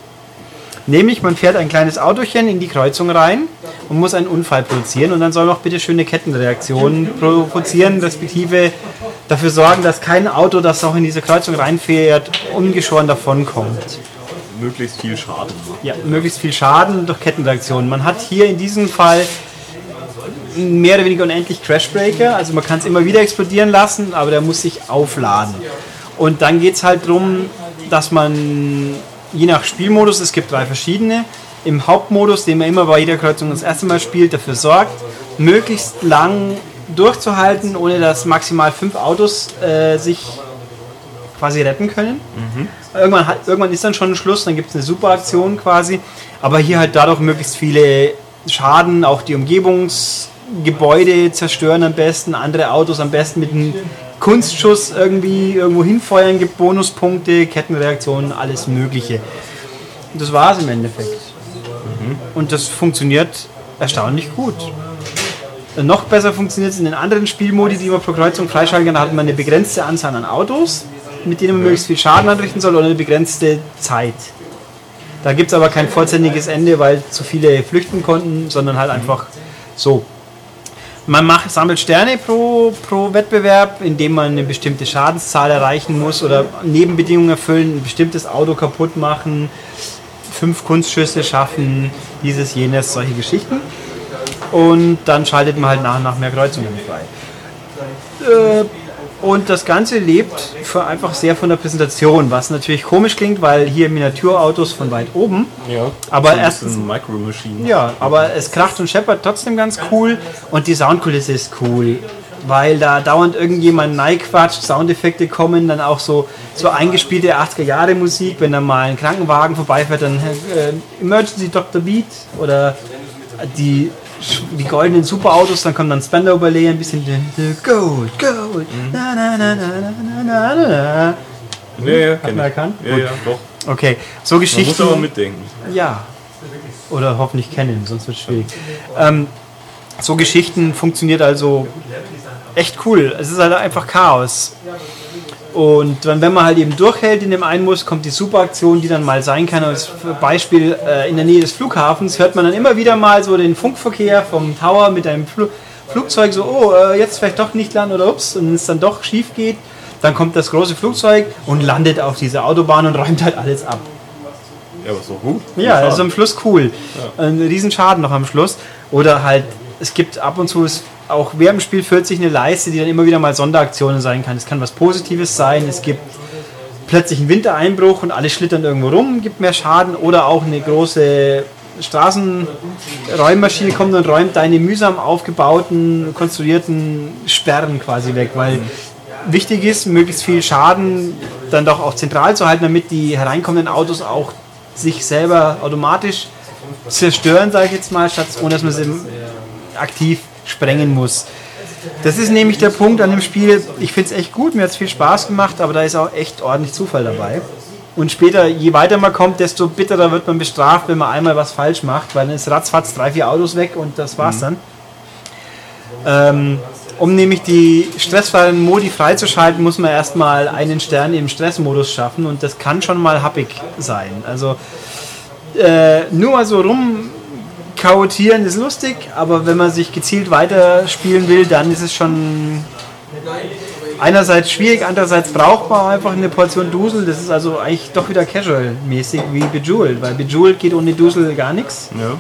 S2: Nämlich, man fährt ein kleines Autochen in die Kreuzung rein und muss einen Unfall produzieren und dann soll noch bitte schöne Kettenreaktionen provozieren, respektive dafür sorgen, dass kein Auto, das auch in diese Kreuzung reinfährt, ungeschoren davonkommt.
S3: Möglichst viel Schaden.
S2: Ja, möglichst viel Schaden durch Kettenreaktionen. Man hat hier in diesem Fall mehr oder weniger unendlich Crashbreaker, also man kann es immer wieder explodieren lassen, aber der muss sich aufladen. Und dann geht es halt darum, dass man je nach Spielmodus, es gibt drei verschiedene, im Hauptmodus, den man immer bei jeder Kreuzung das erste Mal spielt, dafür sorgt, möglichst lang durchzuhalten, ohne dass maximal fünf Autos äh, sich quasi retten können. Mhm. Irgendwann, hat, irgendwann ist dann schon ein Schluss, dann gibt es eine super Aktion quasi, aber hier halt dadurch möglichst viele Schaden, auch die Umgebungsgebäude zerstören am besten, andere Autos am besten mit einem Kunstschuss irgendwie irgendwo hinfeuern, gibt Bonuspunkte, Kettenreaktionen, alles Mögliche. Und das war es im Endeffekt. Mhm. Und das funktioniert erstaunlich gut. Noch besser funktioniert es in den anderen Spielmodi, die man pro Kreuzung freischalten kann. Da hat man eine begrenzte Anzahl an Autos, mit denen man möglichst viel Schaden anrichten soll, oder eine begrenzte Zeit. Da gibt es aber kein vollständiges Ende, weil zu viele flüchten konnten, sondern halt einfach so. Man macht, sammelt Sterne pro, pro Wettbewerb, indem man eine bestimmte Schadenszahl erreichen muss oder Nebenbedingungen erfüllen, ein bestimmtes Auto kaputt machen, fünf Kunstschüsse schaffen, dieses, jenes, solche Geschichten. Und dann schaltet man halt nach und nach mehr Kreuzungen frei. Äh, und das Ganze lebt für einfach sehr von der Präsentation, was natürlich komisch klingt, weil hier Miniaturautos von weit oben.
S3: Ja.
S2: Aber erstens.
S3: Micro Machine.
S2: Ja, aber es kracht und scheppert trotzdem ganz cool und die Soundkulisse ist cool. Weil da dauernd irgendjemand neiquatscht, Soundeffekte kommen, dann auch so, so eingespielte 80er Jahre Musik, wenn dann mal ein Krankenwagen vorbeifährt, dann äh, Emergency Dr. Beat oder die die goldenen Superautos, dann kommt dann Spender Overlay, ein bisschen Gold, Gold, mhm. na, na, na, na, na, na, na.
S3: Ja, ja,
S2: Hat man erkannt?
S3: Ja, ja, doch.
S2: Okay, so Geschichten.
S3: Man muss aber mitdenken.
S2: Ja. Oder hoffentlich kennen, sonst wird es schwierig. Ähm, so Geschichten funktioniert also echt cool. Es ist halt einfach Chaos. Und wenn man halt eben durchhält in dem einen Muss, kommt die Superaktion, die dann mal sein kann. Als Beispiel äh, in der Nähe des Flughafens hört man dann immer wieder mal so den Funkverkehr vom Tower mit einem Fl Flugzeug so, oh, äh, jetzt vielleicht doch nicht landen oder ups, und es dann doch schief geht, dann kommt das große Flugzeug und landet auf dieser Autobahn und räumt halt alles ab.
S3: Ja, aber so gut.
S2: Ja, also am Schluss cool. Ja. Ein Riesenschaden noch am Schluss. Oder halt, es gibt ab und zu auch während dem Spiel führt sich eine Leiste, die dann immer wieder mal Sonderaktionen sein kann. Es kann was Positives sein, es gibt plötzlich einen Wintereinbruch und alle schlittern irgendwo rum, gibt mehr Schaden. Oder auch eine große Straßenräummaschine kommt und räumt deine mühsam aufgebauten, konstruierten Sperren quasi weg, weil wichtig ist, möglichst viel Schaden dann doch auch zentral zu halten, damit die hereinkommenden Autos auch sich selber automatisch zerstören, sage ich jetzt mal, statt ohne dass man sie aktiv sprengen muss. Das ist nämlich der Punkt an dem Spiel. Ich finde es echt gut, mir hat es viel Spaß gemacht, aber da ist auch echt ordentlich Zufall dabei. Und später, je weiter man kommt, desto bitterer wird man bestraft, wenn man einmal was falsch macht, weil dann ist ratzfatz drei, vier Autos weg und das war's mhm. dann. Ähm, um nämlich die stressfreien Modi freizuschalten, muss man erstmal einen Stern im Stressmodus schaffen und das kann schon mal happig sein. Also äh, nur mal so rum Chaotieren ist lustig, aber wenn man sich gezielt weiterspielen will, dann ist es schon einerseits schwierig, andererseits brauchbar einfach eine Portion Dusel. Das ist also eigentlich doch wieder casual-mäßig wie Bejeweled, weil Bejeweled geht ohne Dusel gar nichts. Ja.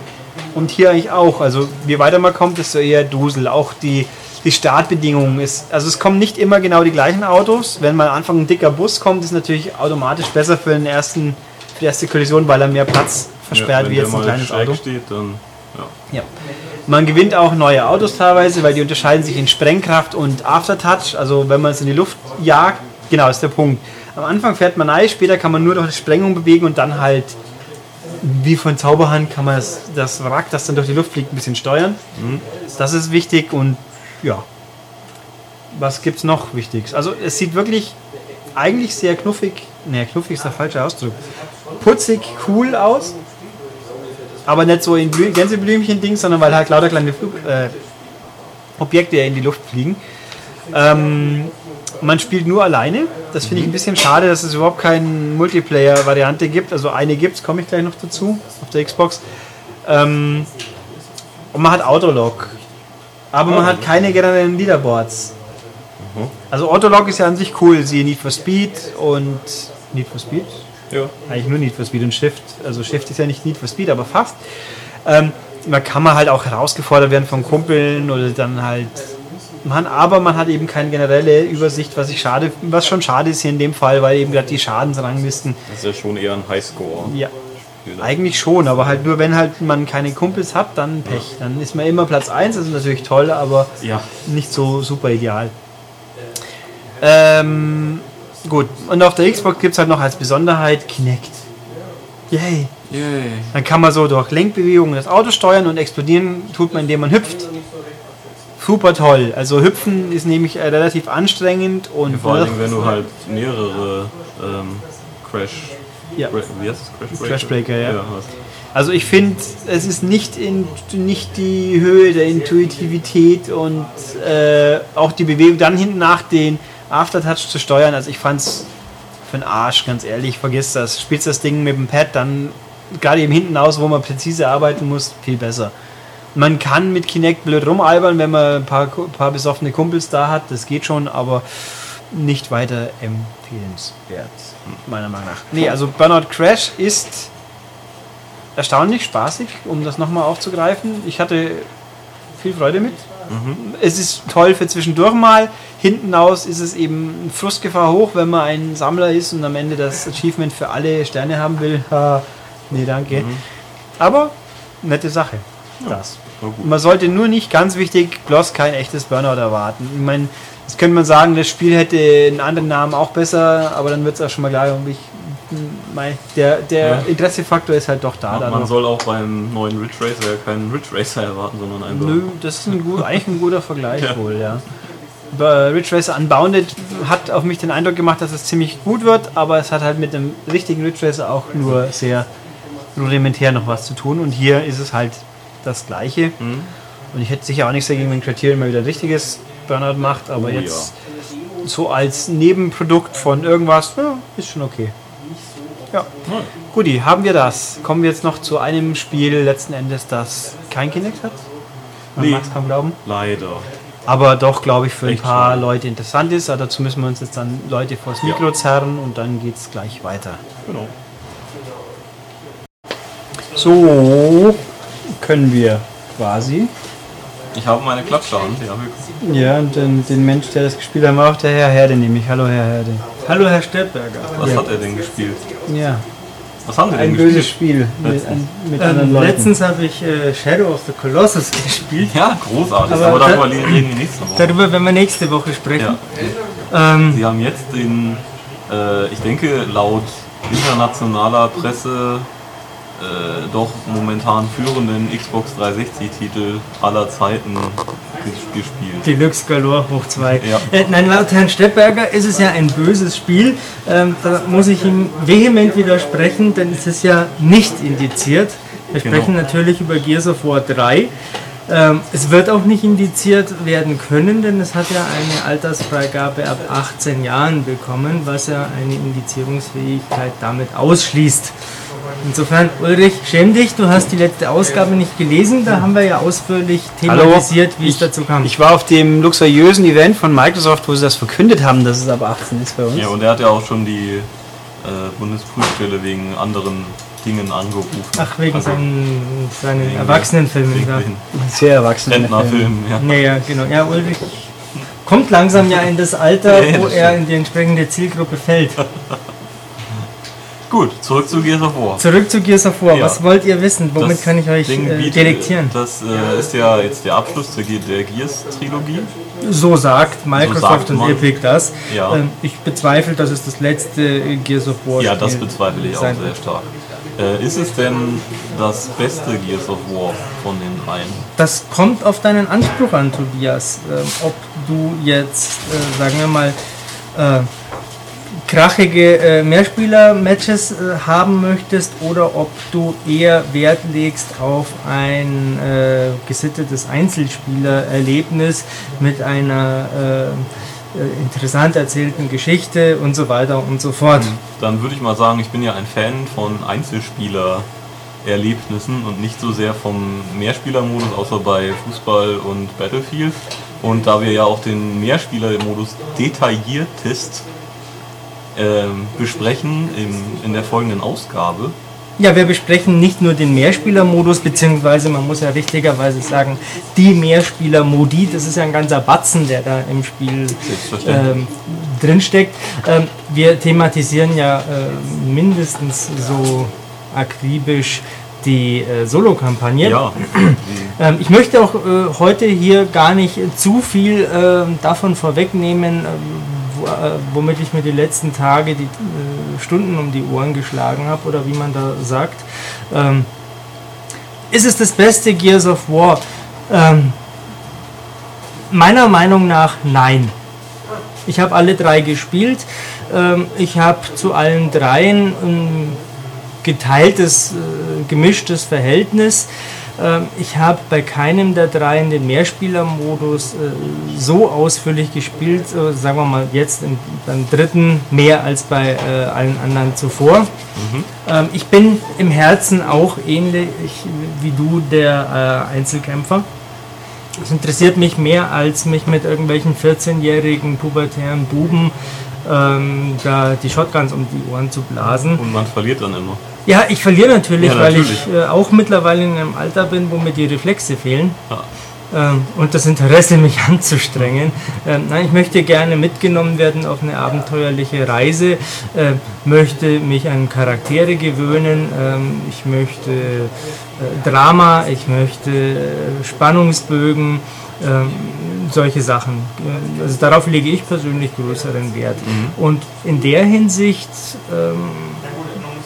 S2: Und hier eigentlich auch. Also je weiter man kommt, desto eher Dusel. Auch die, die Startbedingungen ist. Also es kommen nicht immer genau die gleichen Autos. Wenn man am Anfang ein dicker Bus kommt, ist natürlich automatisch besser für, den ersten, für die erste Kollision, weil er mehr Platz versperrt ja, wie jetzt ein kleines Auto.
S3: Steht, dann
S2: ja. Man gewinnt auch neue Autos teilweise, weil die unterscheiden sich in Sprengkraft und Aftertouch. Also wenn man es in die Luft jagt, genau ist der Punkt. Am Anfang fährt man rein, später kann man nur durch die Sprengung bewegen und dann halt wie von Zauberhand kann man das, das Wrack, das dann durch die Luft fliegt, ein bisschen steuern. Mhm. Das ist wichtig und ja. Was gibt es noch Wichtiges? Also es sieht wirklich eigentlich sehr knuffig, ne, knuffig ist der falsche Ausdruck, putzig, cool aus aber nicht so in Gänseblümchen-Ding, sondern weil halt lauter kleine Flug, äh, Objekte in die Luft fliegen. Ähm, man spielt nur alleine. Das finde ich ein bisschen schade, dass es überhaupt keine Multiplayer-Variante gibt. Also eine gibt es, komme ich gleich noch dazu, auf der Xbox. Ähm, und man hat Autolog. Aber man hat keine generellen Leaderboards. Also Autolog ist ja an sich cool. Siehe Need for Speed und Need for Speed?
S3: Ja.
S2: Eigentlich nur Need for Speed und Shift. Also Shift ist ja nicht Need for Speed, aber fast. Ähm, da kann man halt auch herausgefordert werden von Kumpeln oder dann halt. Man, aber man hat eben keine generelle Übersicht, was ich schade, was schon schade ist hier in dem Fall, weil eben gerade die Schadensranglisten.
S3: Das ist ja schon eher ein Highscore.
S2: Ja, eigentlich schon, aber halt nur wenn halt man keine Kumpels hat, dann Pech. Dann ist man immer Platz 1, das ist natürlich toll, aber
S3: Ja.
S2: nicht so super ideal. Ähm, gut, und auf der Xbox gibt es halt noch als Besonderheit Kinect. Yay!
S3: Yay.
S2: Dann kann man so durch Lenkbewegungen das Auto steuern und explodieren tut man, indem man hüpft. Super toll. Also hüpfen ist nämlich äh, relativ anstrengend und
S3: Vor allen Dingen, wenn du halt mehrere ähm, Crash.
S2: Ja.
S3: Wie heißt es? Crash Breaker?
S2: Crashbreaker, ja.
S3: hast.
S2: Also ich finde, es ist nicht, in, nicht die Höhe der Intuitivität und äh, auch die Bewegung dann hinten nach den Aftertouch zu steuern. Also ich fand es für den Arsch, ganz ehrlich. Vergiss das. Spielst das Ding mit dem Pad, dann gerade eben hinten aus, wo man präzise arbeiten muss, viel besser. Man kann mit Kinect blöd rumalbern, wenn man ein paar, paar besoffene Kumpels da hat. Das geht schon, aber nicht weiter empfehlenswert, meiner Meinung nach. Nee, also Burnout Crash ist erstaunlich spaßig, um das nochmal aufzugreifen. Ich hatte viel Freude mit. Es ist toll für zwischendurch mal. Hinten aus ist es eben Frustgefahr hoch, wenn man ein Sammler ist und am Ende das Achievement für alle Sterne haben will. Ha, nee, danke. Aber nette Sache. Das.
S3: war gut.
S2: Man sollte nur nicht, ganz wichtig, bloß kein echtes Burnout erwarten. Ich meine, jetzt könnte man sagen, das Spiel hätte einen anderen Namen auch besser, aber dann wird es auch schon mal klar, ich, mei, der, der
S3: Ja.
S2: Interessefaktor ist halt doch da.
S3: Man, man
S2: dadurch.
S3: soll auch beim neuen Ridge Racer ja keinen Ridge Racer erwarten, sondern einen
S2: Nö, das ist ein gut, eigentlich ein guter Vergleich wohl, ja. Ridge Racer Unbounded hat auf mich den Eindruck gemacht, dass es ziemlich gut wird, aber es hat halt mit dem richtigen Ridge Racer auch nur sehr rudimentär noch was zu tun und hier ist es halt das Gleiche.
S3: Mhm.
S2: Und ich hätte sicher auch nichts dagegen, wenn Criterion mal wieder ein richtiges Burnout macht, aber
S3: Oh ja.
S2: jetzt so als Nebenprodukt von irgendwas, ja, ist schon okay. Ja. Guti, haben wir das. Kommen wir jetzt noch zu einem Spiel letzten Endes, das kein Kinect hat. Man
S3: Nee.
S2: mag es kaum glauben.
S3: Leider.
S2: Aber doch, glaube ich, für ein
S3: Echt
S2: paar
S3: schade.
S2: Leute interessant ist. Aber dazu müssen wir uns jetzt dann Leute vors Mikro
S3: Ja.
S2: zerren und dann geht es gleich weiter.
S3: Genau.
S2: So können wir quasi.
S3: Ich habe meine Klatschhand, ja.
S2: Ja, und den, den Mensch, der das gespielt hat, war auch der Herr Herde, nämlich. Hallo, Herr Herde.
S5: Hallo Herr Steppberger.
S3: Was hat er denn gespielt?
S2: Ja,
S3: Was haben Sie denn
S2: ein böses
S3: gespielt?
S2: Spiel mit,
S3: Letztens.
S2: mit anderen
S5: Ähm,
S2: Leuten.
S5: letztens habe ich äh, Shadow of the Colossus gespielt.
S3: Ja, großartig.
S5: Aber
S3: Aber,
S5: da-
S3: darüber reden wir nächste Woche.
S5: Darüber werden wir nächste Woche sprechen.
S3: Ja.
S5: Ähm,
S3: Sie haben jetzt den, äh, ich denke, laut internationaler Presse äh, doch momentan führenden Xbox 360-Titel aller Zeiten ges- gespielt.
S5: Deluxe Galore hoch 2.
S3: Ja.
S5: Äh, nein, laut Herrn Steppberger ist es ja ein böses Spiel. Ähm, da muss ich ihm vehement widersprechen, denn es ist ja nicht indiziert. Wir
S3: Genau.
S5: sprechen natürlich über Gears of War 3. Ähm, es wird auch nicht indiziert werden können, denn es hat ja eine Altersfreigabe ab 18 Jahren bekommen, was ja eine Indizierungsfähigkeit damit ausschließt. Insofern, Ulrich, schäm dich, du hast die letzte Ausgabe nicht gelesen, da haben wir ja ausführlich
S2: Hallo?
S5: thematisiert, wie es
S2: Ich-
S5: dazu kam.
S2: Ich war auf dem luxuriösen Event von Microsoft, wo sie das verkündet haben, dass es ab 18 ist bei uns.
S3: Ja, und er hat ja auch schon die äh, Bundesprüfstelle wegen anderen Dingen angerufen.
S5: Ach, wegen
S3: Also,
S5: seinen, seinen
S3: wegen-
S5: Erwachsenenfilmen
S2: Sehr erwachsen.
S3: Rentnerfilmen, ja.
S5: Ja, ja, genau. Ja, Ulrich kommt langsam ja in das Alter,
S3: Ja, ja,
S5: wo
S3: das
S5: er in die entsprechende Zielgruppe fällt.
S3: Gut, zurück zu Gears of War.
S5: Zurück zu Gears of War.
S3: Ja.
S5: Was wollt ihr wissen? Womit
S3: Das
S5: kann ich euch
S3: Ding
S5: äh, delektieren?
S3: Das äh, ist ja jetzt der Abschluss der, der Gears-Trilogie.
S5: So sagt Microsoft
S3: sagt
S5: und. Epic das.
S3: Ja.
S5: Ähm, ich bezweifle, dass es das letzte äh, Gears of War
S3: Ja, das bezweifle ich auch sehr stark. Äh, ist es denn das beste Gears of War von den dreien?
S5: Das kommt auf deinen Anspruch an, Tobias. Ähm, ob du jetzt, äh, sagen wir mal, äh, krachige äh, Mehrspieler-Matches äh, haben möchtest oder ob du eher Wert legst auf ein äh, gesittetes Einzelspielererlebnis mit einer äh, äh, interessant erzählten Geschichte und so weiter und so fort.
S3: Dann würde ich mal sagen, ich bin ja ein Fan von Einzelspieler-Erlebnissen und nicht so sehr vom Mehrspielermodus, außer bei Fußball und Battlefield. Und da wir ja auch den Mehrspielermodus detailliertest ähm, besprechen im, in der folgenden Ausgabe,
S5: Ja, wir besprechen nicht nur den Mehrspielermodus, beziehungsweise man muss ja richtigerweise sagen, die Mehrspieler-Modi, das ist ja ein ganzer Batzen, der da im Spiel ähm, drinsteckt. Ähm, wir thematisieren ja äh, mindestens so akribisch die äh, Solo-Kampagne.
S3: ja,
S5: Ähm, ich möchte auch äh, heute hier gar nicht äh, zu viel ähm, davon vorwegnehmen, ähm, äh, womit ich mir die letzten Tage die äh, Stunden um die Ohren geschlagen habe oder wie man da sagt. Ähm, ist es das beste Gears of War? Ähm, meiner Meinung nach nein. Ich habe alle drei gespielt. Ähm, ich habe zu allen dreien ein geteiltes, äh, gemischtes Verhältnis. Ähm, ich habe bei keinem der dreien den Mehrspielermodus äh, so ausführlich gespielt, äh, sagen wir mal jetzt im, beim dritten mehr als bei äh, allen anderen zuvor. Ähm, ich bin im Herzen auch ähnlich wie du der Einzelkämpfer. Es interessiert mich mehr, als mich mit irgendwelchen 14-jährigen pubertären Buben ähm, da die Shotguns um die Ohren zu blasen.
S3: und man verliert dann immer.
S5: Ja, ich verliere natürlich,
S3: Ja,
S5: weil
S3: natürlich.
S5: ich äh, auch mittlerweile in einem Alter bin, wo mir die Reflexe fehlen.
S3: Ja.
S5: Ähm, und das Interesse, mich anzustrengen. Ähm, nein, ich möchte gerne mitgenommen werden auf eine abenteuerliche Reise, äh, möchte mich an Charaktere gewöhnen, ähm, ich möchte äh, Drama, ich möchte äh, Spannungsbögen, ähm, solche Sachen. Äh, Also darauf lege ich persönlich größeren Wert. Und in der Hinsicht ähm,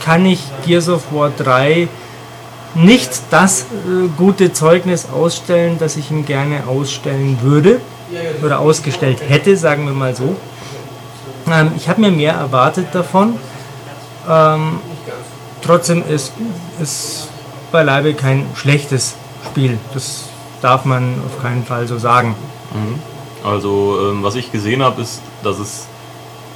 S5: kann ich Gears of War 3 nicht das äh, gute Zeugnis ausstellen, das ich ihm gerne ausstellen würde oder ausgestellt hätte, sagen wir mal so. Ähm, ich habe mir mehr erwartet davon. Ähm, trotzdem ist es beileibe kein schlechtes Spiel. Das darf man auf keinen Fall so sagen.
S3: Also, ähm, was ich gesehen habe, ist, dass es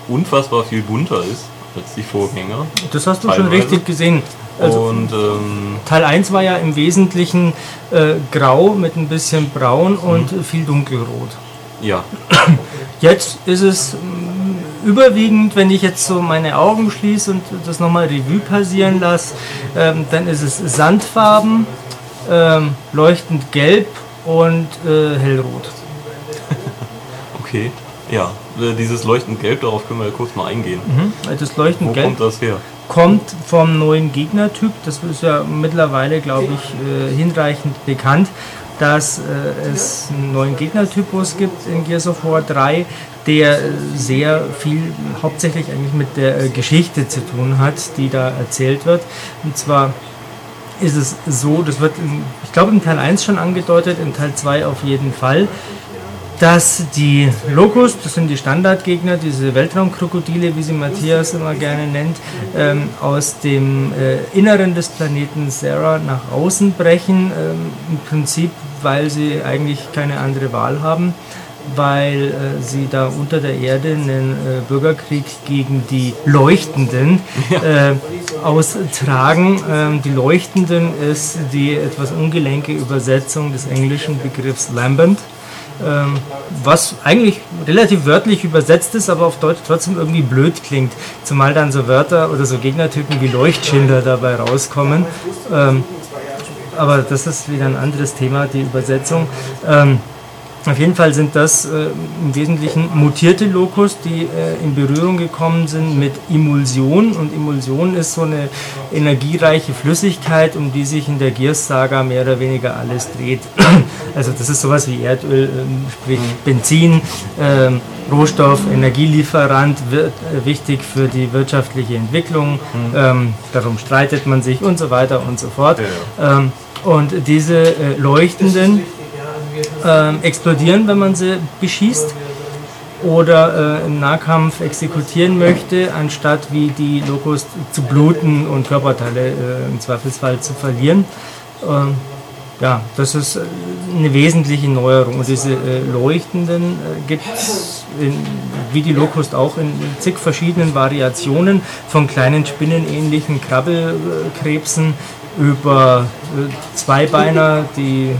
S3: unfassbar viel bunter ist als die Vorgänger.
S5: Das hast du schon
S3: Teilweise.
S5: richtig gesehen. Also
S3: und ähm,
S5: Teil 1 war ja im Wesentlichen äh, grau mit ein bisschen braun und viel dunkelrot.
S3: ja,
S5: Jetzt ist es mm, überwiegend, wenn ich jetzt so meine Augen schließe und das nochmal Revue passieren lasse, ähm, dann ist es Sandfarben, ähm, leuchtend gelb und äh, hellrot.
S3: okay. Ja, äh, dieses leuchtend Gelb, darauf können wir ja kurz mal eingehen.
S5: Das leuchtend
S3: Wo
S5: gelb
S3: kommt das her?
S5: kommt vom neuen Gegnertyp. Das ist ja mittlerweile, glaube ich, äh, hinreichend bekannt, dass äh, es einen neuen Gegnertypus gibt in Gears of War 3, der sehr viel hauptsächlich eigentlich mit der äh, Geschichte zu tun hat, die da erzählt wird. Und zwar ist es so, das wird, in, ich glaube, in Teil 1 schon angedeutet, in Teil 2 auf jeden Fall, dass die Locust, das sind die Standardgegner, diese Weltraumkrokodile, wie sie Matthias immer gerne nennt, ähm, aus dem äh, Inneren des Planeten Sarah nach außen brechen, ähm, im Prinzip, weil sie eigentlich keine andere Wahl haben, weil äh, sie da unter der Erde einen äh, Bürgerkrieg gegen die Leuchtenden äh, austragen. Ähm, die Leuchtenden ist die etwas ungelenke Übersetzung des englischen Begriffs Lambent ähm, was eigentlich relativ wörtlich übersetzt ist, aber auf Deutsch trotzdem irgendwie blöd klingt. Zumal dann so Wörter oder so Gegnertypen wie Leuchtschilder dabei rauskommen. Ähm, aber das ist wieder ein anderes Thema, die Übersetzung. Ähm, auf jeden Fall sind das äh, im Wesentlichen mutierte Lokus, die äh, in Berührung gekommen sind mit Emulsion. Und Emulsion ist so eine energiereiche Flüssigkeit, um die sich in der Gears-Saga mehr oder weniger alles dreht. Also das ist sowas wie Erdöl, ähm, sprich Benzin, ähm, Rohstoff, Energielieferant, wird, äh, wichtig für die wirtschaftliche Entwicklung. Ähm, darum streitet man sich und so weiter und so fort. Ähm, und diese äh, leuchtenden ähm, explodieren, wenn man sie beschießt. oder äh, im Nahkampf exekutieren möchte, anstatt wie die Locust zu bluten und Körperteile äh, im Zweifelsfall zu verlieren. Ähm, ja, das ist äh, eine wesentliche Neuerung. Und diese äh, Leuchtenden äh, gibt es, wie die Locust auch, in zig verschiedenen Variationen, von kleinen spinnenähnlichen Krabbelkrebsen über äh, Zweibeiner, die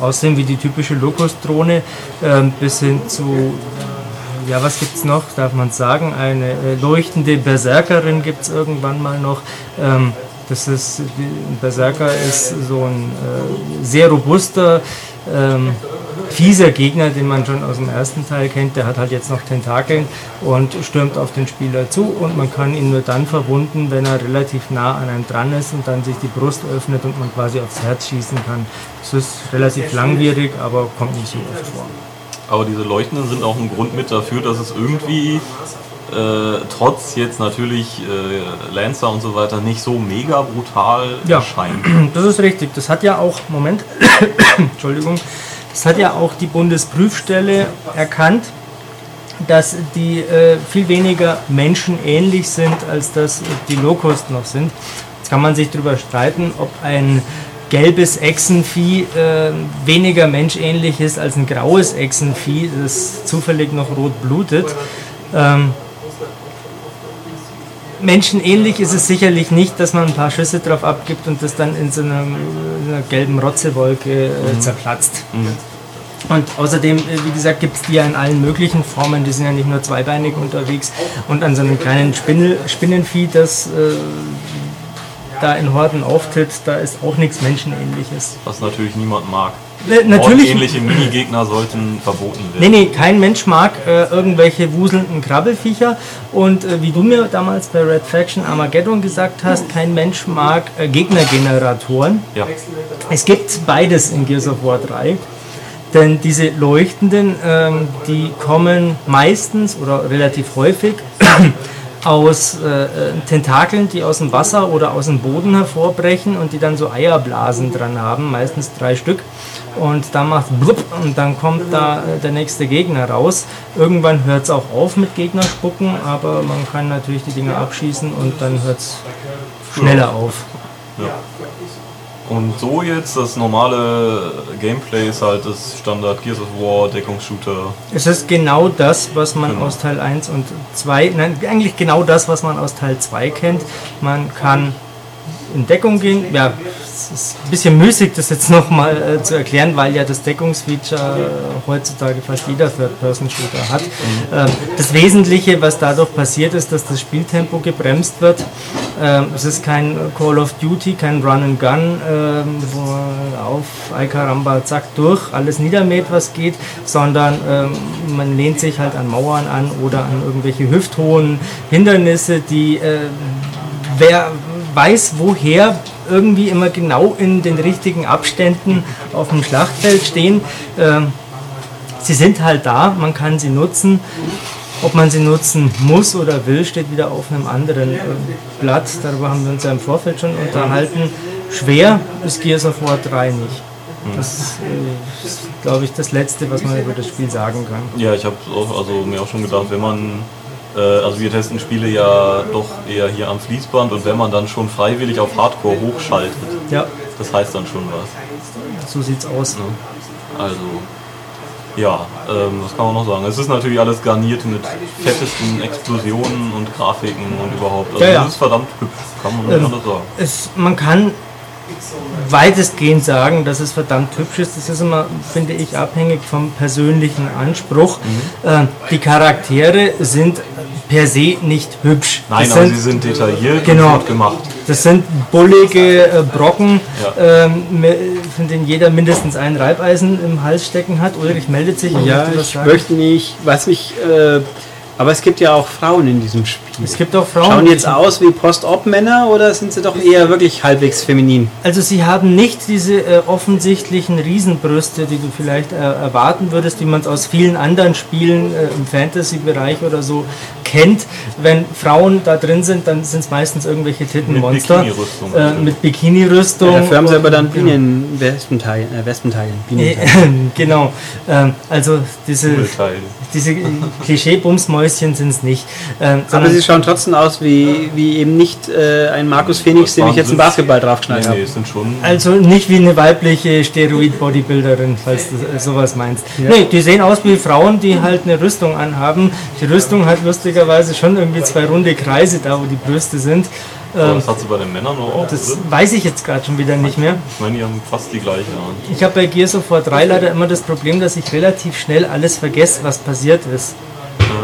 S5: aussehen wie die typische Locust-Drohne, äh, bis hin zu ja, was gibt es noch? Darf man sagen? Eine äh, leuchtende Berserkerin gibt es irgendwann mal noch. Ähm, das ist, Berserker ist so ein äh, sehr robuster, ähm, fieser Gegner, den man schon aus dem ersten Teil kennt. Der hat halt jetzt noch Tentakeln und stürmt auf den Spieler zu und man kann ihn nur dann verwunden, wenn er relativ nah an einem dran ist und dann sich die Brust öffnet und man quasi aufs Herz schießen kann. Das ist relativ langwierig, aber kommt nicht so oft vor.
S3: Aber diese Leuchtenden sind auch ein Grund mit dafür, dass es irgendwie äh, trotz jetzt natürlich äh, Lancer und so weiter nicht so mega brutal
S5: Ja.
S3: erscheint.
S5: Das ist richtig. Das hat ja auch, Moment, Entschuldigung, das hat ja auch die Bundesprüfstelle erkannt, dass die äh, viel weniger menschenähnlich sind, als das die Low-Cost noch sind. Jetzt kann man sich darüber streiten, ob ein gelbes Echsenvieh äh, weniger menschähnlich ist als ein graues Echsenvieh, das zufällig noch rot blutet. Ähm, menschenähnlich ist es sicherlich nicht, dass man ein paar Schüsse drauf abgibt und das dann in so einer, in einer gelben Rotzewolke äh, zerplatzt. Und außerdem, äh, wie gesagt, gibt es die ja in allen möglichen Formen. Die sind ja nicht nur zweibeinig unterwegs. Und an so einem kleinen Spinnel, Spinnenvieh, das äh, da in Horden auftritt, da ist auch nichts Menschenähnliches.
S3: Was natürlich niemand mag.
S5: Äh, natürlich,
S3: Ähnliche Minigegner sollten verboten
S5: Nee,
S3: werden.
S5: nee, kein Mensch mag äh, irgendwelche wuselnden Krabbelfiecher. Und äh, wie du mir damals bei Red Faction Armageddon gesagt hast, kein Mensch mag äh, Gegnergeneratoren.
S3: Ja.
S5: Es gibt beides in Gears of War 3. Denn diese Leuchtenden, ähm, die kommen meistens oder relativ häufig aus äh, äh, Tentakeln, die aus dem Wasser oder aus dem Boden hervorbrechen und die dann so Eierblasen dran haben, meistens drei Stück. Und dann macht blub und dann kommt da äh, der nächste Gegner raus. Irgendwann hört es auch auf mit Gegnerspucken, aber man kann natürlich die Dinger abschießen und dann hört es schneller auf.
S3: Und so jetzt das normale Gameplay ist halt das Standard Gears of War Deckungsshooter.
S5: Es ist genau das, was man
S3: Genau.
S5: aus Teil 1 und 2, nein, eigentlich genau das, was man aus Teil 2 kennt. Man kann in Deckung gehen. Ja, es ist ein bisschen müßig, das jetzt nochmal äh, zu erklären, weil ja das Deckungsfeature heutzutage fast jeder Third-Person-Shooter hat. Ähm, das Wesentliche, was dadurch passiert, ist, dass das Spieltempo gebremst wird. Ähm, es ist kein Call of Duty, kein Run and Gun, ähm, wo man auf Ay Caramba, zack, durch, alles niedermäht, was geht, sondern ähm, man lehnt sich halt an Mauern an oder an irgendwelche hüfthohen Hindernisse, die äh, wer weiß woher irgendwie immer genau in den richtigen Abständen auf dem Schlachtfeld stehen. Ähm, sie sind halt da, man kann sie nutzen. Ob man sie nutzen muss oder will, steht wieder auf einem anderen äh, Blatt. Darüber haben wir uns ja im Vorfeld schon unterhalten. Schwer ist Gears of War 3 nicht. Das äh, ist, glaube ich, das Letzte, was man über das Spiel sagen kann.
S3: Ja, ich habe also mir auch schon gedacht, wenn man, äh, also wir testen Spiele ja doch eher hier am Fließband und wenn man dann schon freiwillig auf Hardcore hochschaltet,
S5: Ja,
S3: das heißt dann schon was.
S5: so sieht's aus.
S3: Also, ja, ähm, was kann man noch sagen? Es ist natürlich alles garniert mit fettesten Explosionen und Grafiken und überhaupt. Also
S5: Ja, ja.
S3: es ist verdammt hübsch, kann man nicht
S5: Ähm,
S3: anders sagen.
S5: es, man kann weitestgehend sagen, dass es verdammt hübsch ist. Das ist immer, finde ich, abhängig vom persönlichen Anspruch.
S3: Mhm.
S5: Äh, die Charaktere sind per se nicht hübsch.
S3: Nein,
S5: das
S3: aber
S5: sind,
S3: sie sind detailliert
S5: Genau.
S3: und gut gemacht.
S5: das sind bullige äh, Brocken,
S3: Ja.
S5: ähm, von denen jeder mindestens ein Reibeisen im Hals stecken hat. Ulrich meldet sich. und
S2: Ja, ich
S5: sagen.
S2: möchte nicht, was mich, äh, aber es gibt ja auch Frauen in diesem Spiel.
S5: Es gibt auch Frauen.
S2: Schauen
S5: die
S2: jetzt aus wie Post-Op-Männer oder sind sie doch eher wirklich halbwegs feminin?
S5: Also sie haben nicht diese äh, offensichtlichen Riesenbrüste, die du vielleicht äh, erwarten würdest, wie man es aus vielen anderen Spielen äh, im Fantasy-Bereich oder so kennt. Wenn Frauen da drin sind, dann sind es meistens irgendwelche Tittenmonster.
S3: Mit Bikini-Rüstung.
S5: Äh, mit Bikini-Rüstung.
S2: Dafür haben sie aber dann. Bienen, Wespenteilen, äh, Wespenteilen.
S5: Äh,
S2: Bienenteilen.
S5: genau. Ähm, also diese, diese Klischee-Bumsmäuschen sind es nicht. Ähm,
S2: Aber sie schauen trotzdem aus wie, wie eben nicht äh, ein Markus Phoenix, dem ich jetzt einen Basketball draufgeschnallt
S3: Nee, nee.
S5: Also nicht wie eine weibliche Steroid-Bodybuilderin, falls du äh, sowas meinst. Nee, die sehen aus wie Frauen, die halt eine Rüstung anhaben. Die Rüstung hat lustigerweise schon irgendwie zwei runde Kreise da, wo die Brüste sind. Ähm,
S3: das hat sie bei den Männern noch auch,
S5: das
S3: oder?
S5: weiß ich jetzt gerade schon wieder nicht mehr.
S3: Ich meine, die haben fast die gleiche an.
S5: Ich habe bei Gears of War 3 leider immer das Problem, dass ich relativ schnell alles vergesse, was passiert ist.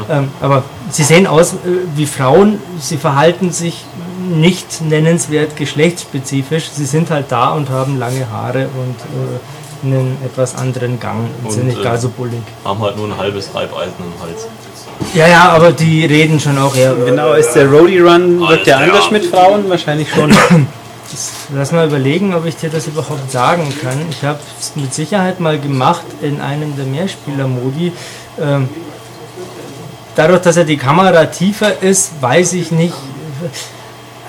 S5: Ähm, aber sie sehen aus äh, wie Frauen, sie verhalten sich nicht nennenswert geschlechtsspezifisch. Sie sind halt da und haben lange Haare und äh, einen etwas anderen Gang und, sind
S3: Und,
S5: nicht
S3: äh,
S5: gar so bullig.
S3: Haben halt nur ein halbes Reibeisen im Hals.
S5: Ja, ja, aber die reden schon auch eher.
S2: Genau, ist der Roadie Run, wirkt der anders mit Frauen? Wahrscheinlich schon.
S5: Lass mal überlegen, ob ich dir das überhaupt sagen kann. Ich habe es mit Sicherheit mal gemacht in einem der Mehrspieler-Modi. Ähm, dadurch, dass ja die Kamera tiefer ist, weiß ich nicht.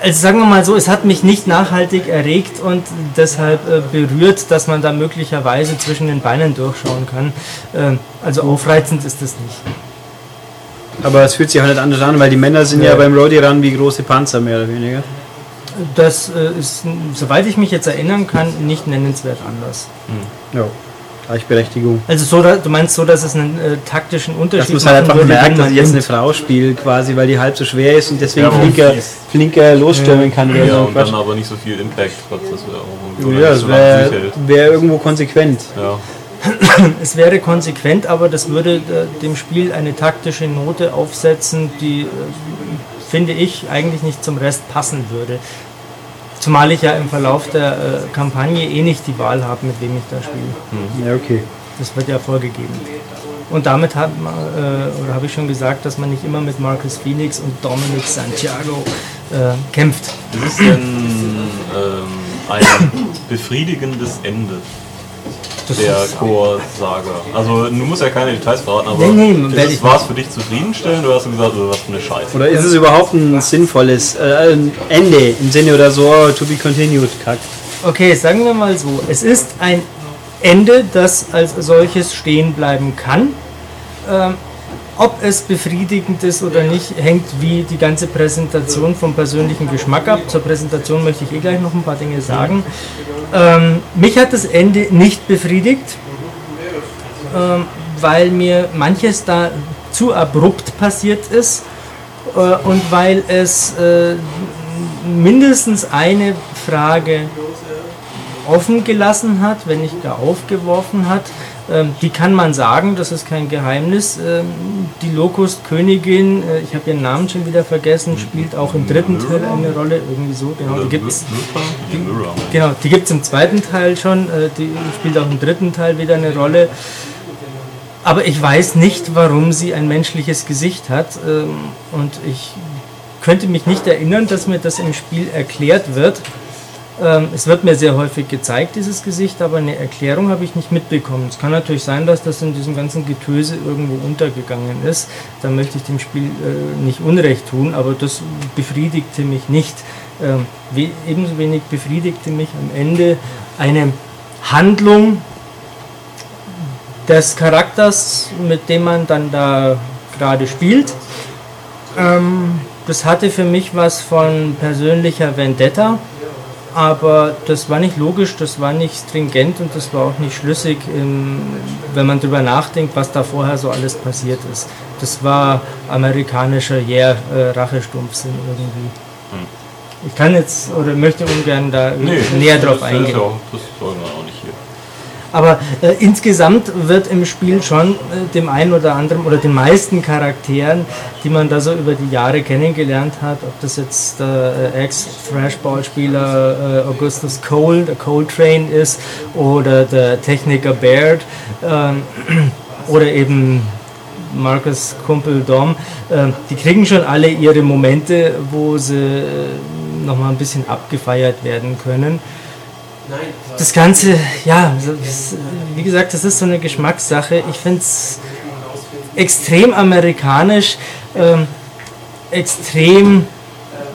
S5: Also sagen wir mal so, es hat mich nicht nachhaltig erregt und deshalb äh, berührt, dass man da möglicherweise zwischen den Beinen durchschauen kann. Ähm, also aufreizend ist das nicht.
S2: Aber es fühlt sich auch nicht anders an, weil die Männer sind ja,
S5: Ja.
S2: beim Roadie Run wie große Panzer, mehr oder weniger.
S5: Das äh, ist, soweit ich mich jetzt erinnern kann, nicht nennenswert anders.
S2: Ja, Gleichberechtigung.
S5: Also so, du meinst so, dass es einen äh, taktischen Unterschied
S2: Dass man halt einfach
S5: würde,
S2: merkt,
S5: wenn
S2: dass ich jetzt eine. Frau spiele, quasi, weil die halb so schwer ist und deswegen
S3: Ja,
S2: flinker, flinker losstürmen kann. Oder
S3: Ja,
S2: so.
S3: und
S2: Quatsch.
S3: dann aber nicht so viel Impact, das wäre auch irgendwie
S2: ja, das wäre wär irgendwo konsequent.
S3: Ja.
S5: Es wäre konsequent, aber das würde äh, dem Spiel eine taktische Note aufsetzen, die, äh, finde ich, eigentlich nicht zum Rest passen würde. Zumal ich ja im Verlauf der äh, Kampagne eh nicht die Wahl habe, mit wem ich da spiele.
S2: Ja, okay.
S5: Das wird ja vorgegeben. Und damit hat man, äh, oder habe ich schon gesagt, dass man nicht immer mit Marcus Phoenix und Dominic Santiago äh, kämpft.
S3: Ist es denn ähm, ein befriedigendes Ende
S5: Das
S3: der Core-Saga? Also, du musst ja keine Details verraten, aber
S5: Nee, nee,
S3: war es für dich zufriedenstellend oder hast du gesagt, was für eine Scheiße?
S2: Oder ist es überhaupt ein sinnvolles äh, ein Ende im Sinne oder so, oh, to be continued, kack.
S5: Okay, sagen wir mal so. Es ist ein Ende, das als solches stehen bleiben kann. Ähm, ob es befriedigend ist oder nicht, hängt wie die ganze Präsentation vom persönlichen Geschmack ab. Zur Präsentation möchte ich eh gleich noch ein paar Dinge sagen. Ähm, mich hat das Ende nicht befriedigt, ähm, weil mir manches da zu abrupt passiert ist äh, und weil es äh, mindestens eine Frage offen gelassen hat, wenn nicht gar aufgeworfen hat. Ähm, die kann man sagen, das ist kein Geheimnis. Ähm, die Locust-Königin, äh, ich habe ihren Namen schon wieder vergessen, spielt auch im dritten Teil eine Rolle, irgendwie so, genau, die.
S3: Die Mirror.
S5: Genau, die gibt es im zweiten Teil schon, äh, die spielt auch im dritten Teil wieder eine Rolle. Aber ich weiß nicht, warum sie ein menschliches Gesicht hat. ähm, Und ich könnte mich nicht erinnern, dass mir das im Spiel erklärt wird. Ähm, Es wird mir sehr häufig gezeigt, dieses Gesicht, aber eine Erklärung habe ich nicht mitbekommen. Es kann natürlich sein, dass das in diesem ganzen Getöse irgendwo untergegangen ist. Da möchte ich dem Spiel äh, nicht Unrecht tun, aber das befriedigte mich nicht. Ähm, Ebenso wenig befriedigte mich am Ende eine Handlung des Charakters, mit dem man dann da gerade spielt. Ähm, das hatte für mich was von persönlicher Vendetta, aber das war nicht logisch, das war nicht stringent und das war auch nicht schlüssig, im, wenn man drüber nachdenkt, was da vorher so alles passiert ist. Das war amerikanischer yeah, äh, Rachestumpfsinn irgendwie. Ich kann jetzt oder möchte ungern da
S3: Nee,
S5: näher
S3: das-
S5: drauf
S3: das
S5: eingehen.
S3: Auch, das wollen wir auch nicht.
S5: Aber äh, insgesamt wird im Spiel schon äh, dem einen oder anderen oder den meisten Charakteren, die man da so über die Jahre kennengelernt hat, ob das jetzt der äh, Ex-Thrashball-Spieler äh, Augustus Cole, der Coltrane ist, oder der Techniker Baird, ähm, oder eben Marcus Kumpel Dom, äh, die kriegen schon alle ihre Momente, wo sie äh, nochmal ein bisschen abgefeiert werden können das Ganze, ja, wie gesagt, das ist so eine Geschmackssache. Ich finde es extrem amerikanisch. Ähm, extrem,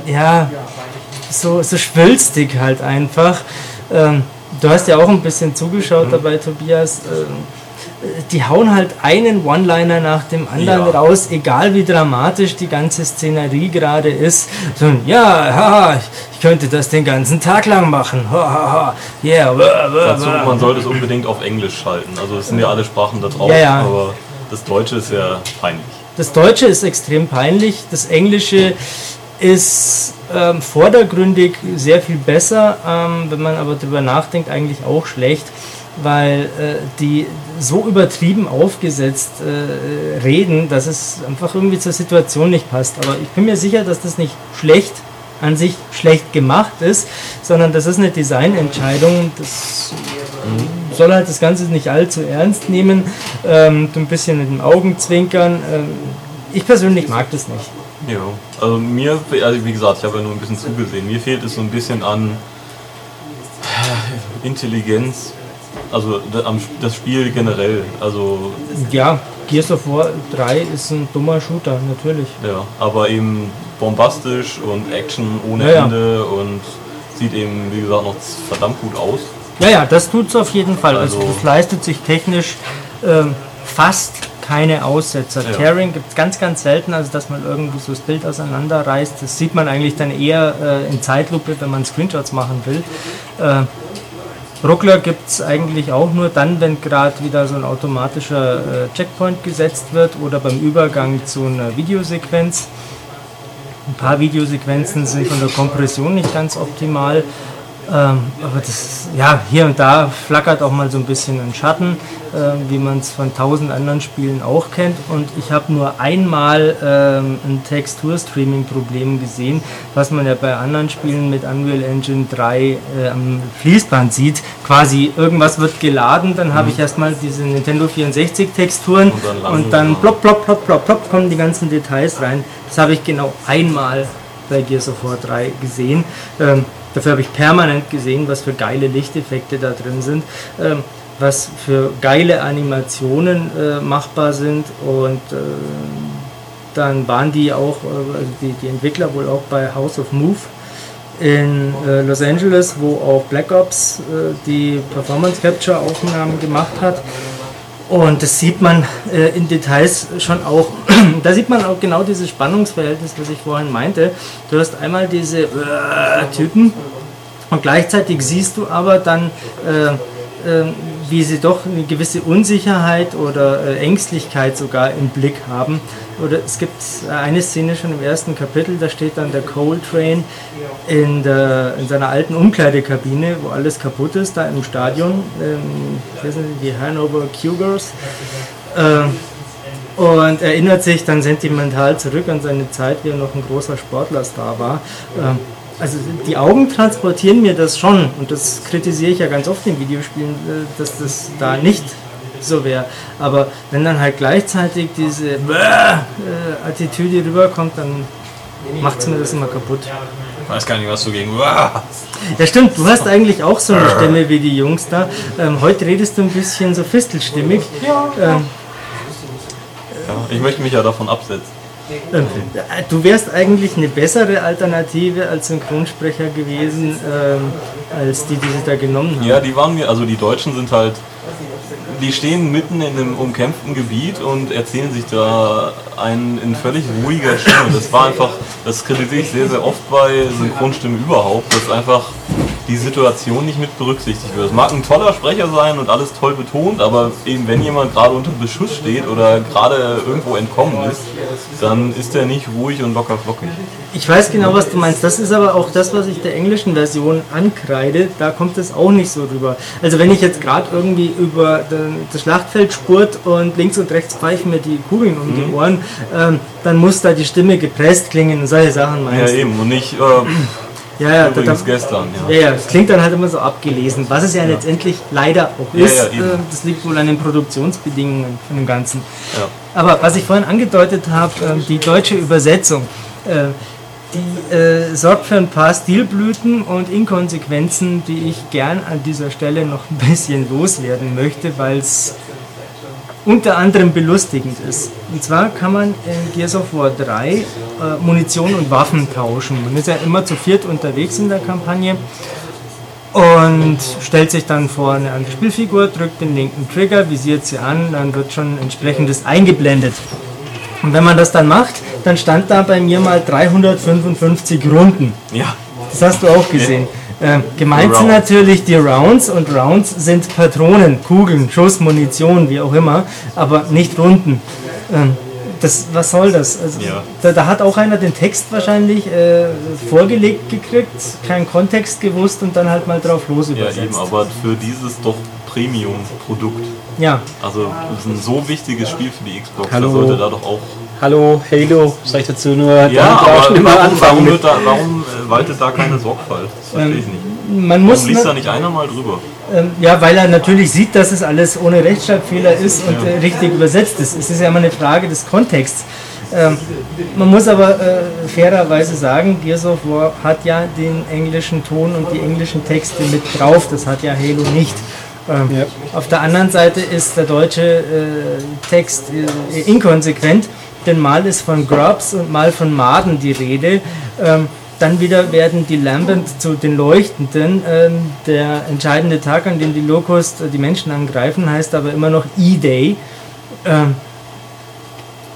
S5: ja, so, so schwülstig halt einfach. Ähm, du hast ja auch ein bisschen zugeschaut
S3: Mhm.
S5: dabei, Tobias. Ähm, die hauen halt einen One-Liner nach dem anderen
S3: Ja.
S5: raus, egal wie dramatisch die ganze Szenerie gerade ist. So, ein, ja, haha, ich- könnte das den ganzen Tag lang machen. Ha, ha, ha. Yeah,
S3: Dazu, man sollte es unbedingt auf Englisch schalten. Also es sind ja alle Sprachen da drauf,
S5: Ja, ja.
S3: aber das Deutsche ist ja peinlich.
S5: Das Deutsche ist extrem peinlich, das Englische ist ähm, vordergründig sehr viel besser, ähm, wenn man aber drüber nachdenkt, eigentlich auch schlecht, weil äh, die so übertrieben aufgesetzt äh, reden, dass es einfach irgendwie zur Situation nicht passt. Aber ich bin mir sicher, dass das nicht schlecht an sich schlecht gemacht ist, sondern das ist eine Designentscheidung. Das soll halt das Ganze nicht allzu ernst nehmen, ähm, ein bisschen mit dem Augenzwinkern. Ähm, ich persönlich mag das nicht.
S3: Ja, also mir, also wie gesagt, ich habe ja nur ein bisschen zugesehen. Mir fehlt es so ein bisschen an Intelligenz, also das Spiel generell. Also
S5: Ja, Gears of War 3 ist ein dummer Shooter, natürlich.
S3: ja, aber eben bombastisch und Action ohne
S5: Ja, ja.
S3: Ende und sieht eben, wie gesagt, noch verdammt gut aus.
S5: Ja, ja, das tut es auf jeden Fall. Also,
S3: Also-
S5: das leistet sich technisch ähm, fast keine Aussetzer.
S3: Ja.
S5: Tearing gibt es ganz, ganz selten, also dass man irgendwie so das Bild auseinanderreißt. Das sieht man eigentlich dann eher äh, in Zeitlupe, wenn man Screenshots machen will. Äh, Ruckler gibt es eigentlich auch nur dann, wenn gerade wieder so ein automatischer äh, Checkpoint gesetzt wird oder beim Übergang zu einer Videosequenz. Ein paar Videosequenzen sind von der Kompression nicht ganz optimal. Ähm, aber das, ja, hier und da flackert auch mal so ein bisschen ein Schatten, ähm, wie man es von tausend anderen Spielen auch kennt. Und ich habe nur einmal ähm, ein Textur-Streaming-Problem gesehen, was man ja bei anderen Spielen mit Unreal Engine 3 äh, am Fließband sieht. Quasi irgendwas wird geladen, dann habe ich erstmal diese Nintendo 64-Texturen
S3: Und dann
S5: und dann,
S3: langsam.
S5: plopp, plopp, plopp, plopp, plopp, kommen die ganzen Details rein. Das habe ich genau einmal bei Gears of War 3 gesehen. Dafür habe ich permanent gesehen, was für geile Lichteffekte da drin sind, ähm, was für geile Animationen äh, machbar sind und äh, dann waren die auch, äh, also die, die Entwickler wohl auch bei House of Move in äh, Los Angeles, wo auch Black Ops äh, die Performance Capture Aufnahmen gemacht hat. Und das sieht man äh, in Details schon auch. da sieht man auch genau dieses Spannungsverhältnis, was ich vorhin meinte. Du hast einmal diese äh, Typen und gleichzeitig siehst du aber dann, äh, äh, wie sie doch eine gewisse Unsicherheit oder äh, Ängstlichkeit sogar im Blick haben. Oder es gibt eine Szene schon im ersten Kapitel, da steht dann der Coltrane in, der, in seiner alten Umkleidekabine, wo alles kaputt ist, da im Stadion. Ähm, die Hanover Cougars. Äh, und erinnert sich dann sentimental zurück an seine Zeit, wie er noch ein großer Sportlerstar war. Ähm, also die Augen transportieren mir das schon und das kritisiere ich ja ganz oft in Videospielen, äh, dass das da nicht so wäre. Aber wenn dann halt gleichzeitig diese äh, Attitüde rüberkommt, dann macht es mir das immer kaputt.
S3: Ich weiß gar nicht, was du gegen.
S5: Ja stimmt, du hast eigentlich auch so eine Stimme wie die Jungs da. Ähm, heute redest du ein bisschen so fistelstimmig. Ähm,
S3: Ja, ich möchte mich ja davon absetzen.
S5: Du wärst eigentlich eine bessere Alternative als Synchronsprecher gewesen, ähm, als die, die sie da genommen haben.
S3: Ja, die waren mir, also die Deutschen sind halt, die stehen mitten in einem umkämpften Gebiet und erzählen sich da ein in völlig ruhiger Stimme. Das war einfach, das kritisiere ich sehr, sehr oft bei Synchronstimmen überhaupt, dass einfach die Situation nicht mit berücksichtigt wird. Es mag ein toller Sprecher sein und alles toll betont, aber eben wenn jemand gerade unter Beschuss steht oder gerade irgendwo entkommen ist, dann ist er nicht ruhig und locker flockig.
S5: Ich weiß genau, was du meinst. Das ist aber auch das, was ich der englischen Version ankreide. Da kommt es auch nicht so rüber. Also wenn ich jetzt gerade irgendwie über das Schlachtfeld spurt und links und rechts pfeifen mir die Kugeln um die Ohren, ähm, dann muss da die Stimme gepresst klingen und solche Sachen
S3: Ja
S5: meinst du?
S3: eben, und nicht äh,
S5: Ja, ja, da,
S3: übrigens
S5: da,
S3: gestern. Ja.
S5: ja, ja, es klingt dann halt immer so abgelesen, was es ja, letztendlich leider auch
S3: Ja,
S5: ist.
S3: ja.
S5: Äh, das liegt wohl an den Produktionsbedingungen von dem Ganzen.
S3: Ja.
S5: Aber was ich vorhin angedeutet habe, ähm, die deutsche Übersetzung, äh, die äh, sorgt für ein paar Stilblüten und Inkonsequenzen, die ich gern an dieser Stelle noch ein bisschen loswerden möchte, weil es unter anderem belustigend ist. Und zwar kann man in Gears of War 3 äh, Munition und Waffen tauschen. Man ist ja immer zu viert unterwegs in der Kampagne und stellt sich dann vor eine andere Spielfigur, drückt den linken Trigger, visiert sie an, dann wird schon entsprechendes eingeblendet. Und wenn man das dann macht, dann stand da bei mir mal 355 Runden.
S3: Ja.
S5: Das hast du auch gesehen. Äh, gemeint sind natürlich die Rounds und Rounds sind Patronen, Kugeln, Schuss, Munition, wie auch immer, aber nicht Runden. Ähm, das, was soll das? Also,
S3: Ja.
S5: da, da hat auch einer den Text wahrscheinlich äh, vorgelegt gekriegt, keinen Kontext gewusst und dann halt mal drauf los
S3: Ja,
S5: übersetzt.
S3: eben, aber für dieses doch Premium-Produkt.
S5: ja.
S3: Also, das ist ein so wichtiges Spiel für die Xbox.
S2: Hallo.
S3: Da sollte da doch auch.
S2: Hallo, Halo, sag ich dazu nur,
S3: Ja, aber
S2: du immer
S3: warum,
S2: anfangen
S3: warum, da, warum äh, waltet da keine Sorgfalt? Das verstehe ich nicht.
S5: Man muss
S3: Warum liest da nicht einer mal drüber?
S5: Ähm, ja, weil er natürlich sieht, dass es alles ohne Rechtschreibfehler ist und äh, richtig übersetzt ist. Es ist ja immer eine Frage des Kontexts. Ähm, man muss aber äh, fairerweise sagen, Gears of War hat ja den englischen Ton und die englischen Texte mit drauf. Das hat ja Halo nicht. Ähm,
S2: Ja.
S5: Auf der anderen Seite ist der deutsche äh, Text äh, inkonsequent, denn mal ist von Grubs und mal von Maden die Rede. Ähm, dann wieder werden die Lambent zu den Leuchtenden. Ähm, der entscheidende Tag, an dem die Locust äh, die Menschen angreifen, heißt aber immer noch E-Day. Ähm,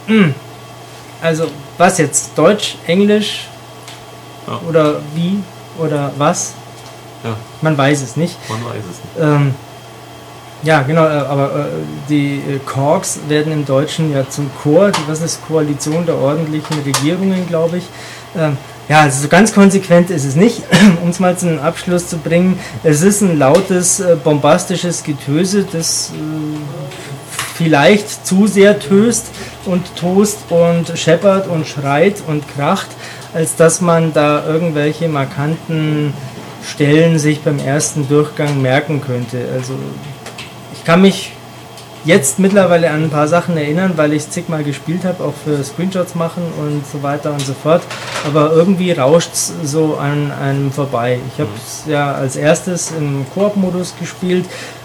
S5: mh. also was jetzt? Deutsch, Englisch
S3: Ja.
S5: oder wie oder was?
S3: Ja.
S5: Man weiß es nicht.
S3: Man weiß es nicht.
S5: Ähm, ja, genau, äh, aber äh, die äh, Korks werden im Deutschen ja zum Chor, was ist Koalition der ordentlichen Regierungen, glaube ich. Ähm, ja, also so ganz konsequent ist es nicht, um es mal zu einem Abschluss zu bringen. Es ist ein lautes, bombastisches Getöse, das vielleicht zu sehr töst und tost und scheppert und schreit und kracht, als dass man da irgendwelche markanten Stellen sich beim ersten Durchgang merken könnte. Also ich kann mich jetzt mittlerweile an ein paar Sachen erinnern, weil ich es zigmal gespielt habe, auch für Screenshots machen und so weiter und so fort. Aber irgendwie rauscht es so an einem vorbei. Ich habe es ja als erstes im Koop-Modus gespielt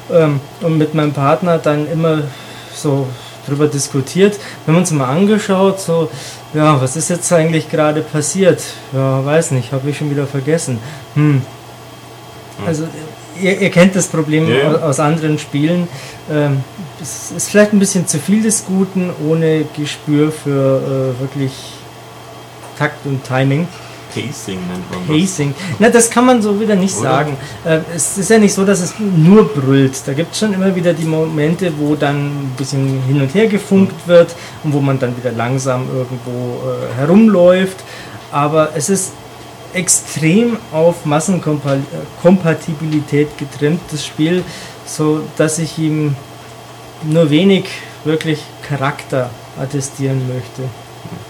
S5: ähm, und mit meinem Partner dann immer so drüber diskutiert. Wir haben uns mal angeschaut, so, ja, was ist jetzt eigentlich gerade passiert? Ja, weiß nicht, habe ich schon wieder vergessen. Hm. Also, ihr, ihr kennt das Problem
S3: Ja, ja.
S5: au- aus anderen Spielen. Ähm, es ist vielleicht ein bisschen zu viel des Guten, ohne Gespür für äh, wirklich Takt und Timing.
S3: Pacing nennt man das.
S5: Pacing. Na, das kann man so wieder nicht
S3: Oder?
S5: sagen. Äh, es ist ja nicht so, dass es nur brüllt. Da gibt es schon immer wieder die Momente, wo dann ein bisschen hin und her gefunkt wird und wo man dann wieder langsam irgendwo äh, herumläuft. Aber es ist extrem auf Massenkompatibilität getrimmt, das Spiel, so dass ich ihm nur wenig wirklich Charakter attestieren möchte.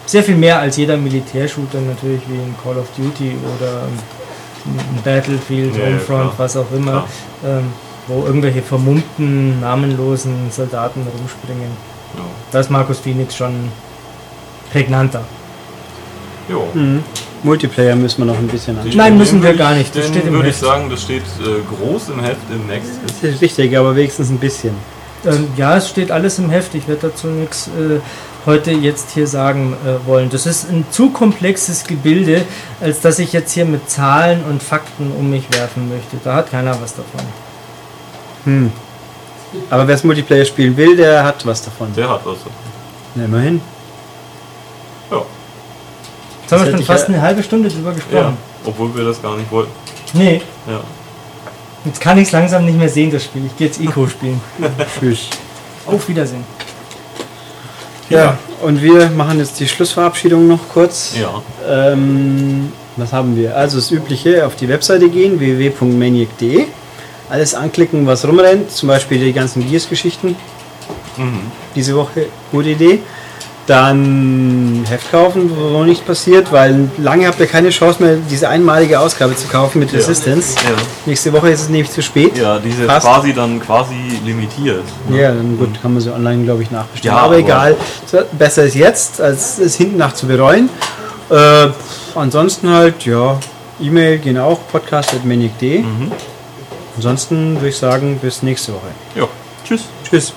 S5: Sehr viel mehr als jeder Militärshooter natürlich wie in Call of Duty oder ein Battlefield,
S3: Ja, ja,
S5: Homefront,
S3: klar.
S5: was auch immer, ähm, wo irgendwelche vermummten, namenlosen Soldaten rumspringen.
S3: Ja.
S5: Da ist Markus Phoenix schon prägnanter.
S3: Jo.
S2: Mhm. Multiplayer müssen wir noch ein bisschen anschauen.
S5: Nein, müssen wir gar
S3: ich-
S5: nicht. Das steht im
S3: würde ich
S5: Heft.
S3: sagen, das steht äh, groß im Heft im Next.
S2: Das ist richtig, aber wenigstens ein bisschen.
S5: Ähm, ja, es steht alles im Heft. Ich werde dazu nichts äh, heute jetzt hier sagen äh, wollen. Das ist ein zu komplexes Gebilde, als dass ich jetzt hier mit Zahlen und Fakten um mich werfen möchte. Da hat keiner was davon.
S2: Hm. Aber wer das Multiplayer spielen will, der hat was davon.
S3: Der hat was. davon.
S2: Na, immerhin.
S3: Ja.
S5: Jetzt haben wir schon fast
S2: ja-
S5: eine halbe Stunde drüber
S3: ja.
S5: gesprochen.
S3: Obwohl wir das gar nicht wollten.
S5: Nee,
S3: Ja.
S5: jetzt kann ich es langsam nicht mehr sehen, das Spiel. Ich gehe jetzt Eco spielen.
S2: Tschüss.
S5: Auf Wiedersehen.
S2: Ja, und wir machen jetzt die Schlussverabschiedung noch kurz.
S3: Ja.
S2: Ähm, was haben wir? Also das Übliche, auf die Webseite gehen, www.maniac.de. Alles anklicken, was rumrennt, zum Beispiel die ganzen Gears-Geschichten.
S3: Mhm.
S2: Diese Woche, gute Idee. Dann Heft kaufen, wo nichts passiert, weil lange habt ihr keine Chance mehr, diese einmalige Ausgabe zu kaufen mit
S3: Ja.
S2: Resistance.
S3: Ja.
S2: Nächste Woche ist es nämlich zu spät.
S3: Ja, die ist jetzt
S2: Passt.
S3: quasi dann quasi limitiert.
S2: Ja, dann gut, kann man sie online, glaube ich, nachbestellen.
S3: Ja,
S2: aber,
S3: aber-
S2: egal, besser ist jetzt, als es hinten nach zu bereuen. Äh, ansonsten halt, ja, E-Mail gehen auch, podcast.manic.de.
S3: Mhm.
S2: Ansonsten würde ich sagen, bis nächste Woche.
S3: Ja. Tschüss.
S2: Tschüss.